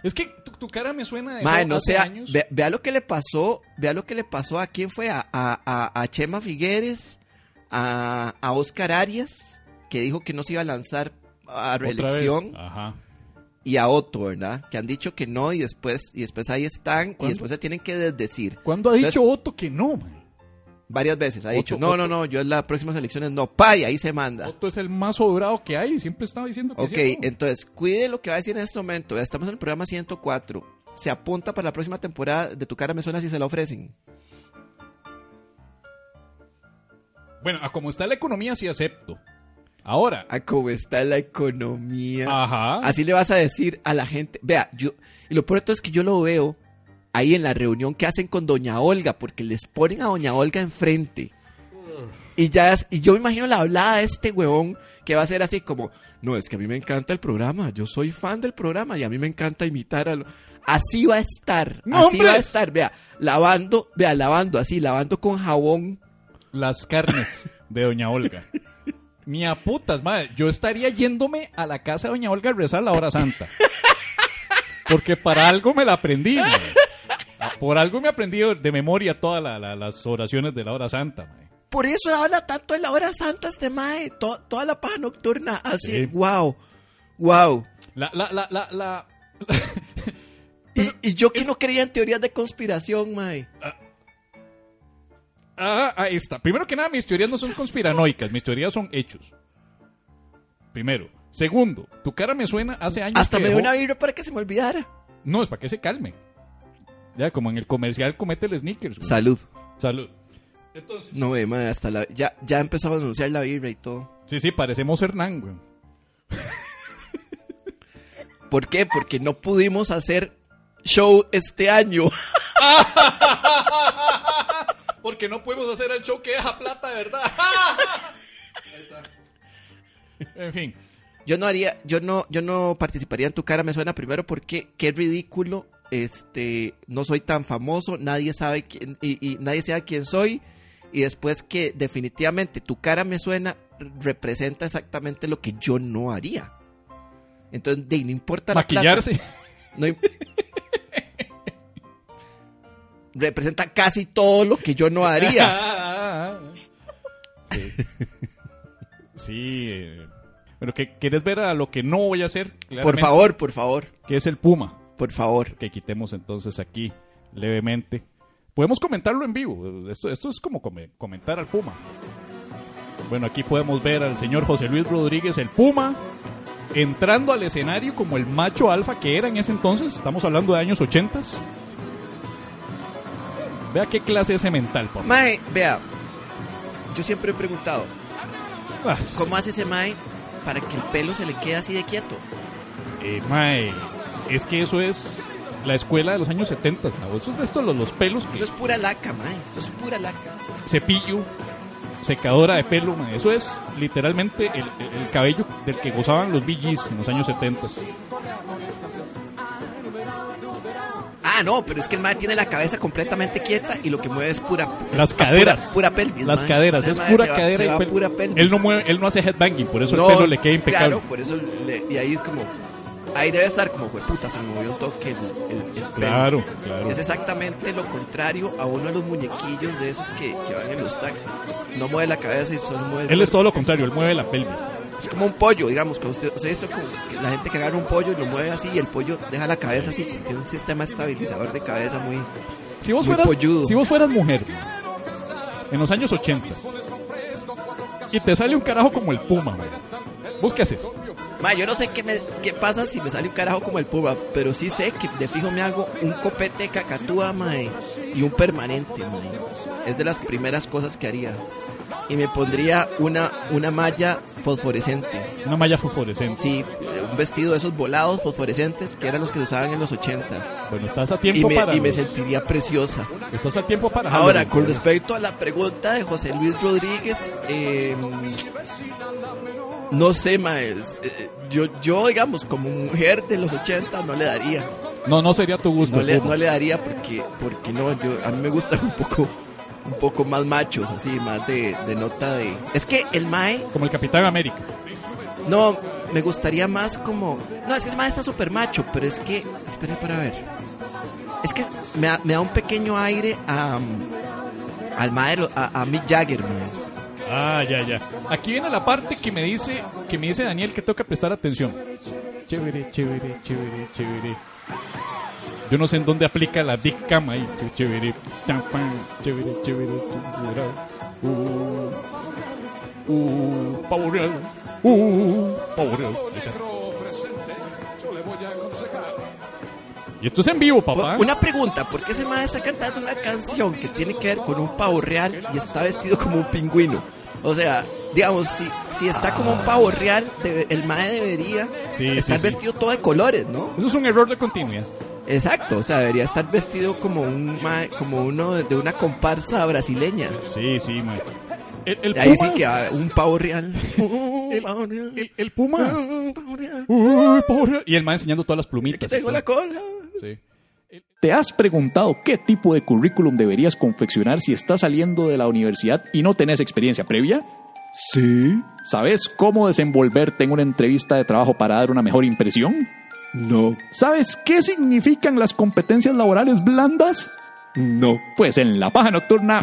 Es que tu, tu cara me suena de Mae, no hace sea, años. ve- vea lo que le pasó, vea lo que le pasó a quién fue, a, a, a- a Chema Figueres, a, a Oscar Arias, que dijo que no se iba a lanzar a reelección, Ajá. y a Otto, ¿verdad? Que han dicho que no y después, y después ahí están, y después se tienen que desdecir. ¿Cuándo ha Entonces- dicho Otto que no, man? Varias veces ha dicho, no, no, Otto- no, yo en las próximas elecciones no, pa, y ahí se manda. Otto es el más sobrado que hay. Siempre estaba diciendo que Ok, sí, ¿no? entonces, cuide lo que va a decir en este momento. Ya Estamos en el programa 104. Se apunta para la próxima temporada de Tu Cara Me Suena si se la ofrecen. Bueno, a como está la economía sí acepto. Ahora. A cómo está la economía. Ajá. Así le vas a decir a la gente. Vea, yo. Y lo peor es que yo lo veo ahí en la reunión que hacen con Doña Olga, porque les ponen a Doña Olga enfrente. Y ya es- y yo me imagino la hablada de este huevón que va a ser así como, no, es que a mí me encanta el programa, yo soy fan del programa y a mí me encanta imitar a lo... Así va a estar, ¡No, así va a estar, vea, lavando, vea, lavando así, lavando con jabón. Las carnes de Doña Olga. Ni a putas, madre. Yo estaría yéndome a la casa de Doña Olga a rezar la hora santa. Porque para algo me la aprendí, madre. Por algo me he aprendido de memoria todas la- la- las oraciones de la hora santa, mae. Por eso habla tanto de la hora santa este mae. To- toda la paja nocturna. Así, Sí. wow. Wow. La, la, la, la, la- <laughs> Y, y yo que no creía en teorías de conspiración, mae. Ah, ahí está. Primero que nada, mis teorías no son conspiranoicas, mis teorías son hechos. Primero. Segundo, tu cara me suena hace años Hasta que me dio dejó- una vibra para que se me olvidara. No, es para que se calme. Ya, como en el comercial comete el sneakers. güey. Salud. Salud. Entonces, No, ve, mae, hasta la... Ya, ya empezó a anunciar la vibra y todo. sí, sí, parecemos Hernán, güey. <laughs> ¿Por qué? Porque no pudimos hacer show este año. <laughs> Porque no podemos hacer el show que deja plata, de verdad. <laughs> en fin. Yo no haría, yo no, yo no participaría en tu cara, me suena primero porque qué ridículo, este, no soy tan famoso, nadie sabe quién, y, y nadie sabe quién soy, y después que definitivamente tu cara me suena, representa exactamente lo que yo no haría. Entonces, de, no importa la plata, Maquillarse. no representa casi todo lo que yo no haría. sí. Sí. eh, Pero que quieres ver a lo que no voy a hacer. Por favor, por favor, Que es el Puma. Por favor. Que quitemos entonces aquí levemente. Podemos comentarlo en vivo. Esto, esto es como come- comentar al Puma. Bueno, aquí podemos ver al señor José Luis Rodríguez, el Puma, entrando al escenario como el macho alfa que era en ese entonces. Estamos hablando de años 80. Vea qué clase ese mental, papá. Mae, vea, yo siempre he preguntado, Ah, ¿Cómo hace ese mae para que el pelo se le quede así de quieto? Eh, mae, es que eso es la escuela de los años 70. ¿no? Eso es de estos los, los pelos, que- Eso es pura laca, mae. Eso es pura laca. cepillo, secadora de pelo. mae. Eso es literalmente el, el- el cabello del que gozaban los Bee Gees en los años 70. Ah, no, pero es que el mae tiene la cabeza completamente quieta y lo que mueve es pura... es Las pura- caderas. Pura, pelvis, Las mae. caderas, es pura va- cadera y pura pelvis. Él no mueve, él no hace headbanging, por eso No, el pelo le queda impecable. Claro, por eso... le- y ahí es como... Ahí debe estar como, "Jue puta, se movió un toque el, el- el pelo". Claro, claro. Es exactamente lo contrario a uno de los muñequillos de esos que, que van en los taxis. No mueve la cabeza y solo mueve el Él es todo lo contrario, él mueve la pelvis. Es como un pollo, digamos, que usted, que la gente que agarra un pollo y lo mueve así y el pollo deja la cabeza así, tiene un sistema estabilizador de cabeza muy... Si vos Muy fueras, polludo. si vos fueras mujer en los años 80 y te sale un carajo como el Puma, mae, ¿vos qué haces? Ma, yo no sé qué, me, qué pasa si me sale un carajo como el puma, pero sí sé que de fijo me hago un copete de cacatúa, mae, y un permanente, mae. Es de las primeras cosas que haría. Y me pondría una, una malla fosforescente. Una malla fosforescente. Sí, un vestido de esos volados fosforescentes que eran los que se usaban en los 80. Bueno, estás a Y tiempo me, para. y me sentiría preciosa. Estás a tiempo para. Ahora, con respecto a la pregunta de José Luis Rodríguez, eh, no sé, maes. eh, yo, yo, digamos, como mujer de los 80 no le daría. No, no sería tu gusto. No le, no le daría porque, porque no, yo, a mí me gustan un poco, un poco más machos, así, más de, de nota de... Es que el mae, Como el Capitán América. no, me gustaría más como... No, es que ese mae está súper macho, pero es que... Espere para ver. Es que me, da- me da un pequeño aire a... Al mae, a, a Mick Jagger, mae. Ah, ya, ya. Aquí viene la parte que me dice, que me dice Daniel que toca prestar atención. Chévere, chévere, chévere, chévere. Yo no sé en dónde aplica la Big Cam ahí. Ch- Chévere, chévere, chévere, chévere. Uh, uh, pavo real. Uh, pavo real. Y esto es en vivo, papá. Una pregunta, ¿por qué ese mae está cantando una canción que tiene que ver con un pavo real y está vestido como un pingüino? O sea, digamos, si, si está como un pavo real, debe- el mae debería Sí, estar sí, sí. vestido todo de colores, ¿no? Eso es un error de continuidad. Exacto, o sea, debería estar vestido como un mae- como uno de, de una comparsa brasileña. Sí, sí, man. El, el Ahí Puma, sí que ah, un pavo real. <laughs> Un El- pavo real. el, el Puma. Un pavo real. Uy, pavo real. Y el man enseñando todas las Que plumitas. y tengo todo. la cola. Sí. ¿Te has preguntado qué tipo de currículum deberías confeccionar si estás saliendo de la universidad y no tenés experiencia previa? Sí. ¿Sabes cómo desenvolverte en una entrevista de trabajo para dar una mejor impresión? No, ¿Sabes qué significan las competencias laborales blandas? No. Pues en la paja nocturna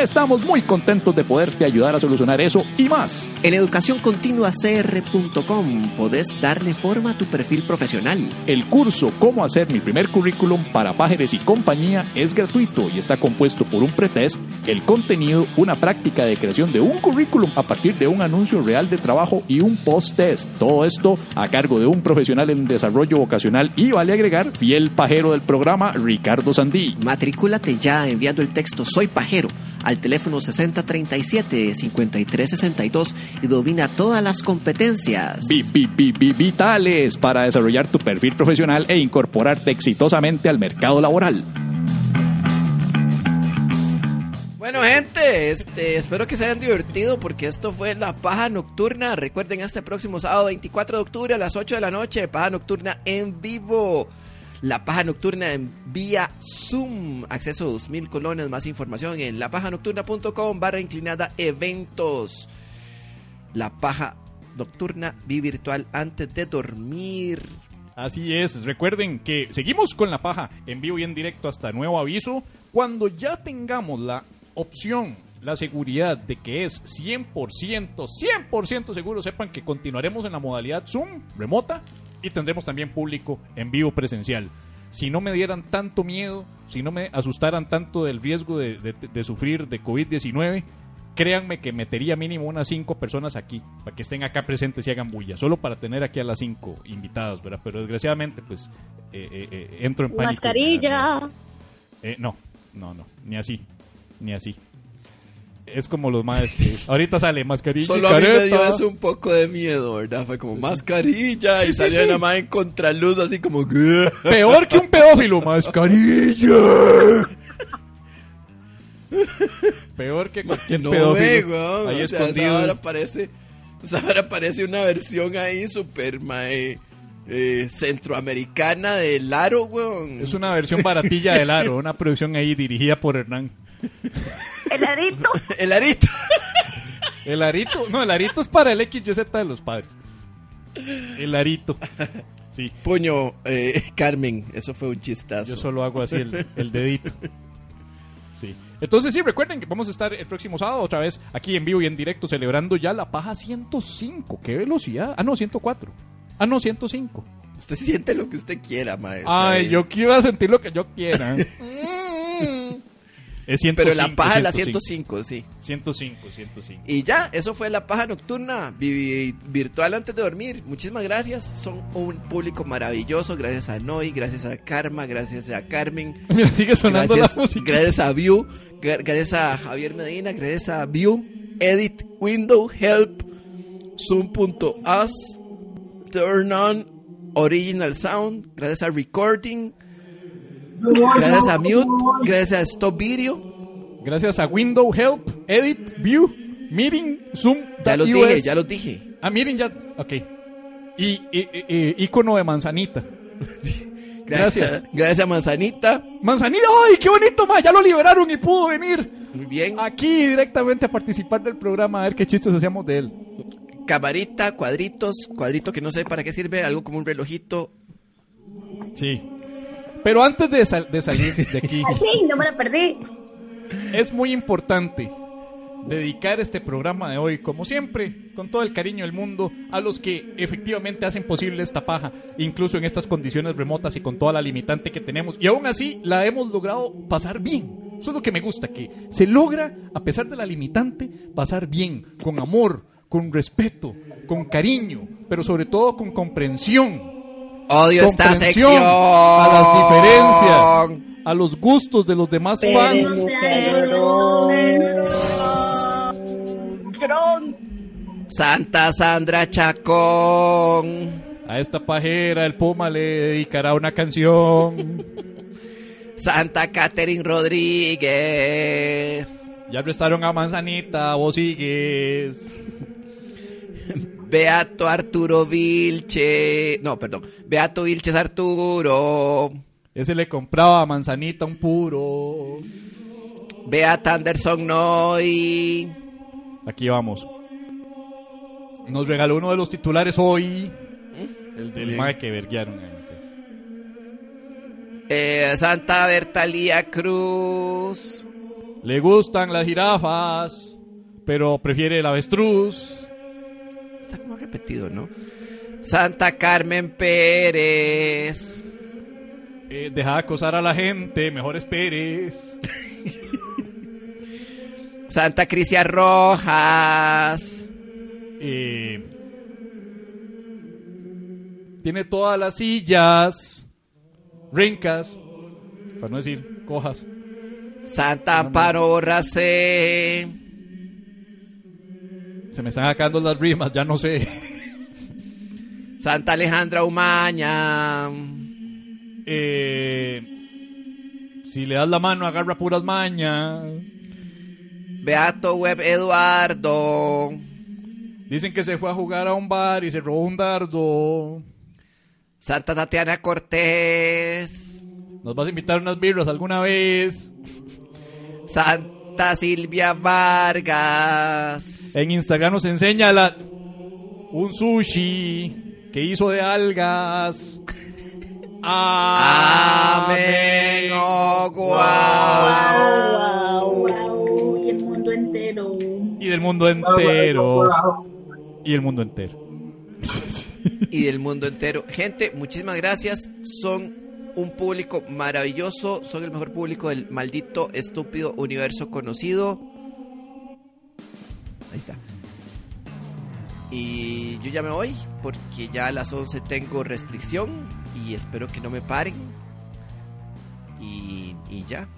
estamos muy contentos de poderte ayudar a solucionar eso y más. En educacioncontinuacr.com podés darle forma a tu perfil profesional. El curso Cómo hacer mi primer currículum para pájaros y compañía es gratuito y está compuesto por un pretest, el contenido, una práctica de creación de un currículum a partir de un anuncio real de trabajo y un post-test. Todo esto a cargo de un profesional en desarrollo vocacional y vale agregar fiel pajero del programa Ricardo Sandí. Matricúlate ya enviando el texto Soy Pajero al teléfono 6037-5362 y domina todas las competencias. Vi- vi- vi- vi- Vitales para desarrollar tu perfil profesional e incorporarte exitosamente al mercado laboral. Bueno, gente, este, espero que se hayan divertido porque esto fue la paja nocturna. Recuerden, este próximo sábado 24 de octubre a las 8 de la noche, paja nocturna en vivo. La paja nocturna en vía Zoom. Acceso a 2000 colones. Más información en lapajanocturna.com barra inclinada eventos. La paja nocturna vi virtual antes de dormir. Así es, recuerden que seguimos con la paja en vivo y en directo hasta nuevo aviso. Cuando ya tengamos la opción, la seguridad de que es 100%, 100% seguro, sepan que continuaremos en la modalidad Zoom remota y tendremos también público en vivo presencial. Si no me dieran tanto miedo, si no me asustaran tanto del riesgo de, de- de sufrir de COVID-19, créanme que metería mínimo unas cinco personas aquí, para que estén acá presentes y hagan bulla, solo para tener aquí a las cinco invitadas, ¿verdad? Pero desgraciadamente, pues, eh, eh, eh, entro en pánico. Mascarilla. Eh, no, no, no, ni así, ni así. Es como los más ahorita sale mascarilla. y Solo a mí me dio eso un poco de miedo, ¿verdad? Fue como mascarilla Sí, y sí, salió sí. una más en contraluz así como... Peor que un pedófilo, mascarilla. Peor que cualquier No pedófilo. ve, weón. ahí o sea, escondido. esa hora parece, esa hora parece una versión ahí super mae, eh, centroamericana del aro, weón. Es una versión baratilla del aro, una producción ahí dirigida por Hernán. El arito. <laughs> El arito. El arito, no, el arito es para el XYZ de los padres. El arito. Sí, Puño, eh, Carmen, eso fue un chistazo. yo solo hago así el, el dedito. Sí. Entonces sí, recuerden que vamos a estar el próximo sábado otra vez aquí en vivo y en directo celebrando ya la paja 105. ¡Qué velocidad! Ah, no, 104. Ah, no, 105. Usted siente lo que usted quiera, mae. o Ay, yo quiero sentir lo que yo quiera. <laughs> Es 105. Pero la paja es la 105. 105, sí. 105, 105. Y ya, eso fue la paja nocturna vi- virtual antes de dormir. Muchísimas gracias. Son un público maravilloso. Gracias a Noy, gracias a Karma, gracias a Carmen. <laughs> Mira, sigue sonando gracias, la música. gracias a View, gra- gracias a Javier Medina, gracias a View, Edit, Window, Help, Zoom.us, Turn On, Original Sound, gracias a Recording, gracias a Mute, gracias a Stop Video. Gracias a Window Help, Edit, View, Meeting, Zoom. Ya los US. dije, ya los dije. Ah, miren ya. Ok. Y, y, y- y- icono de manzanita. <laughs> Gracias. Gracias a Manzanita. Manzanita, ¡ay, qué bonito, ma! Ya lo liberaron y pudo venir Muy bien. aquí directamente a participar del programa a ver qué chistes hacíamos de él. Camarita, cuadritos, cuadrito que no sé para qué sirve, algo como un relojito. Sí. Pero antes de, sal- de salir de aquí, <laughs> Sí, no me la perdí. es muy importante dedicar este programa de hoy, como siempre, con todo el cariño del mundo, a los que efectivamente hacen posible esta paja, incluso en estas condiciones remotas y con toda la limitante que tenemos. Y aún así la hemos logrado pasar bien. Eso es lo que me gusta, que se logra, a pesar de la limitante, pasar bien, con amor, con respeto, con cariño, pero sobre todo con comprensión Odio esta sección. a las diferencias, a los gustos de los demás fans. Santa Sandra Chacón. A esta pajera el Puma le dedicará una canción. Santa Catherine Rodríguez. Ya arrestaron a Manzanita, vos sigues. Beato Arturo Vilche. No, perdón. Beato Vilches Arturo. Ese le compraba a Manzanita un puro. Beata Anderson Noy. Aquí vamos. Nos regaló uno de los titulares hoy. El del mae que verguearon. Eh, Santa Bertalía Cruz. Le gustan las jirafas, pero prefiere el avestruz. Está como repetido, ¿no? Santa Carmen Pérez. Eh, deja de acosar a la gente, mejor esperes. Santa Crisia Rojas. Eh, tiene todas las sillas, rincas, para no decir cojas. Santa Amparo Racé. Se me están acabando las rimas, ya no sé. Santa Alejandra Umaña. Eh, si le das la mano, agarra puras mañas. Beato Web Eduardo. Dicen que se fue a jugar a un bar y se robó un dardo. Santa Tatiana Cortés. ¿Nos vas a invitar unas birras alguna vez? Santa Silvia Vargas. En Instagram nos enseña la, un sushi que hizo de algas. <laughs> Amén. Oh, guau. Wow, wow, y el mundo entero. Y del mundo entero. Y el mundo entero. y del mundo entero. Gente, muchísimas gracias. Son un público maravilloso. Son el mejor público del maldito, estúpido universo conocido. Ahí está. Y yo ya me voy porque ya a las 11 tengo restricción y espero que no me paren. Y, y ya.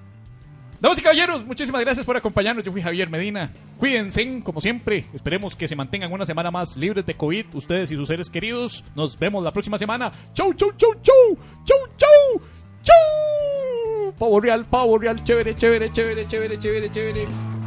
Damas y caballeros, muchísimas gracias por acompañarnos. Yo fui Javier Medina. Cuídense, como siempre. Esperemos que se mantengan una semana más libres de COVID, ustedes y sus seres queridos. Nos vemos la próxima semana. Chau, chau, chau, chau. Chau, chau. Chau. Pavo real, pavo real. Chévere, chévere, chévere, chévere, chévere, chévere.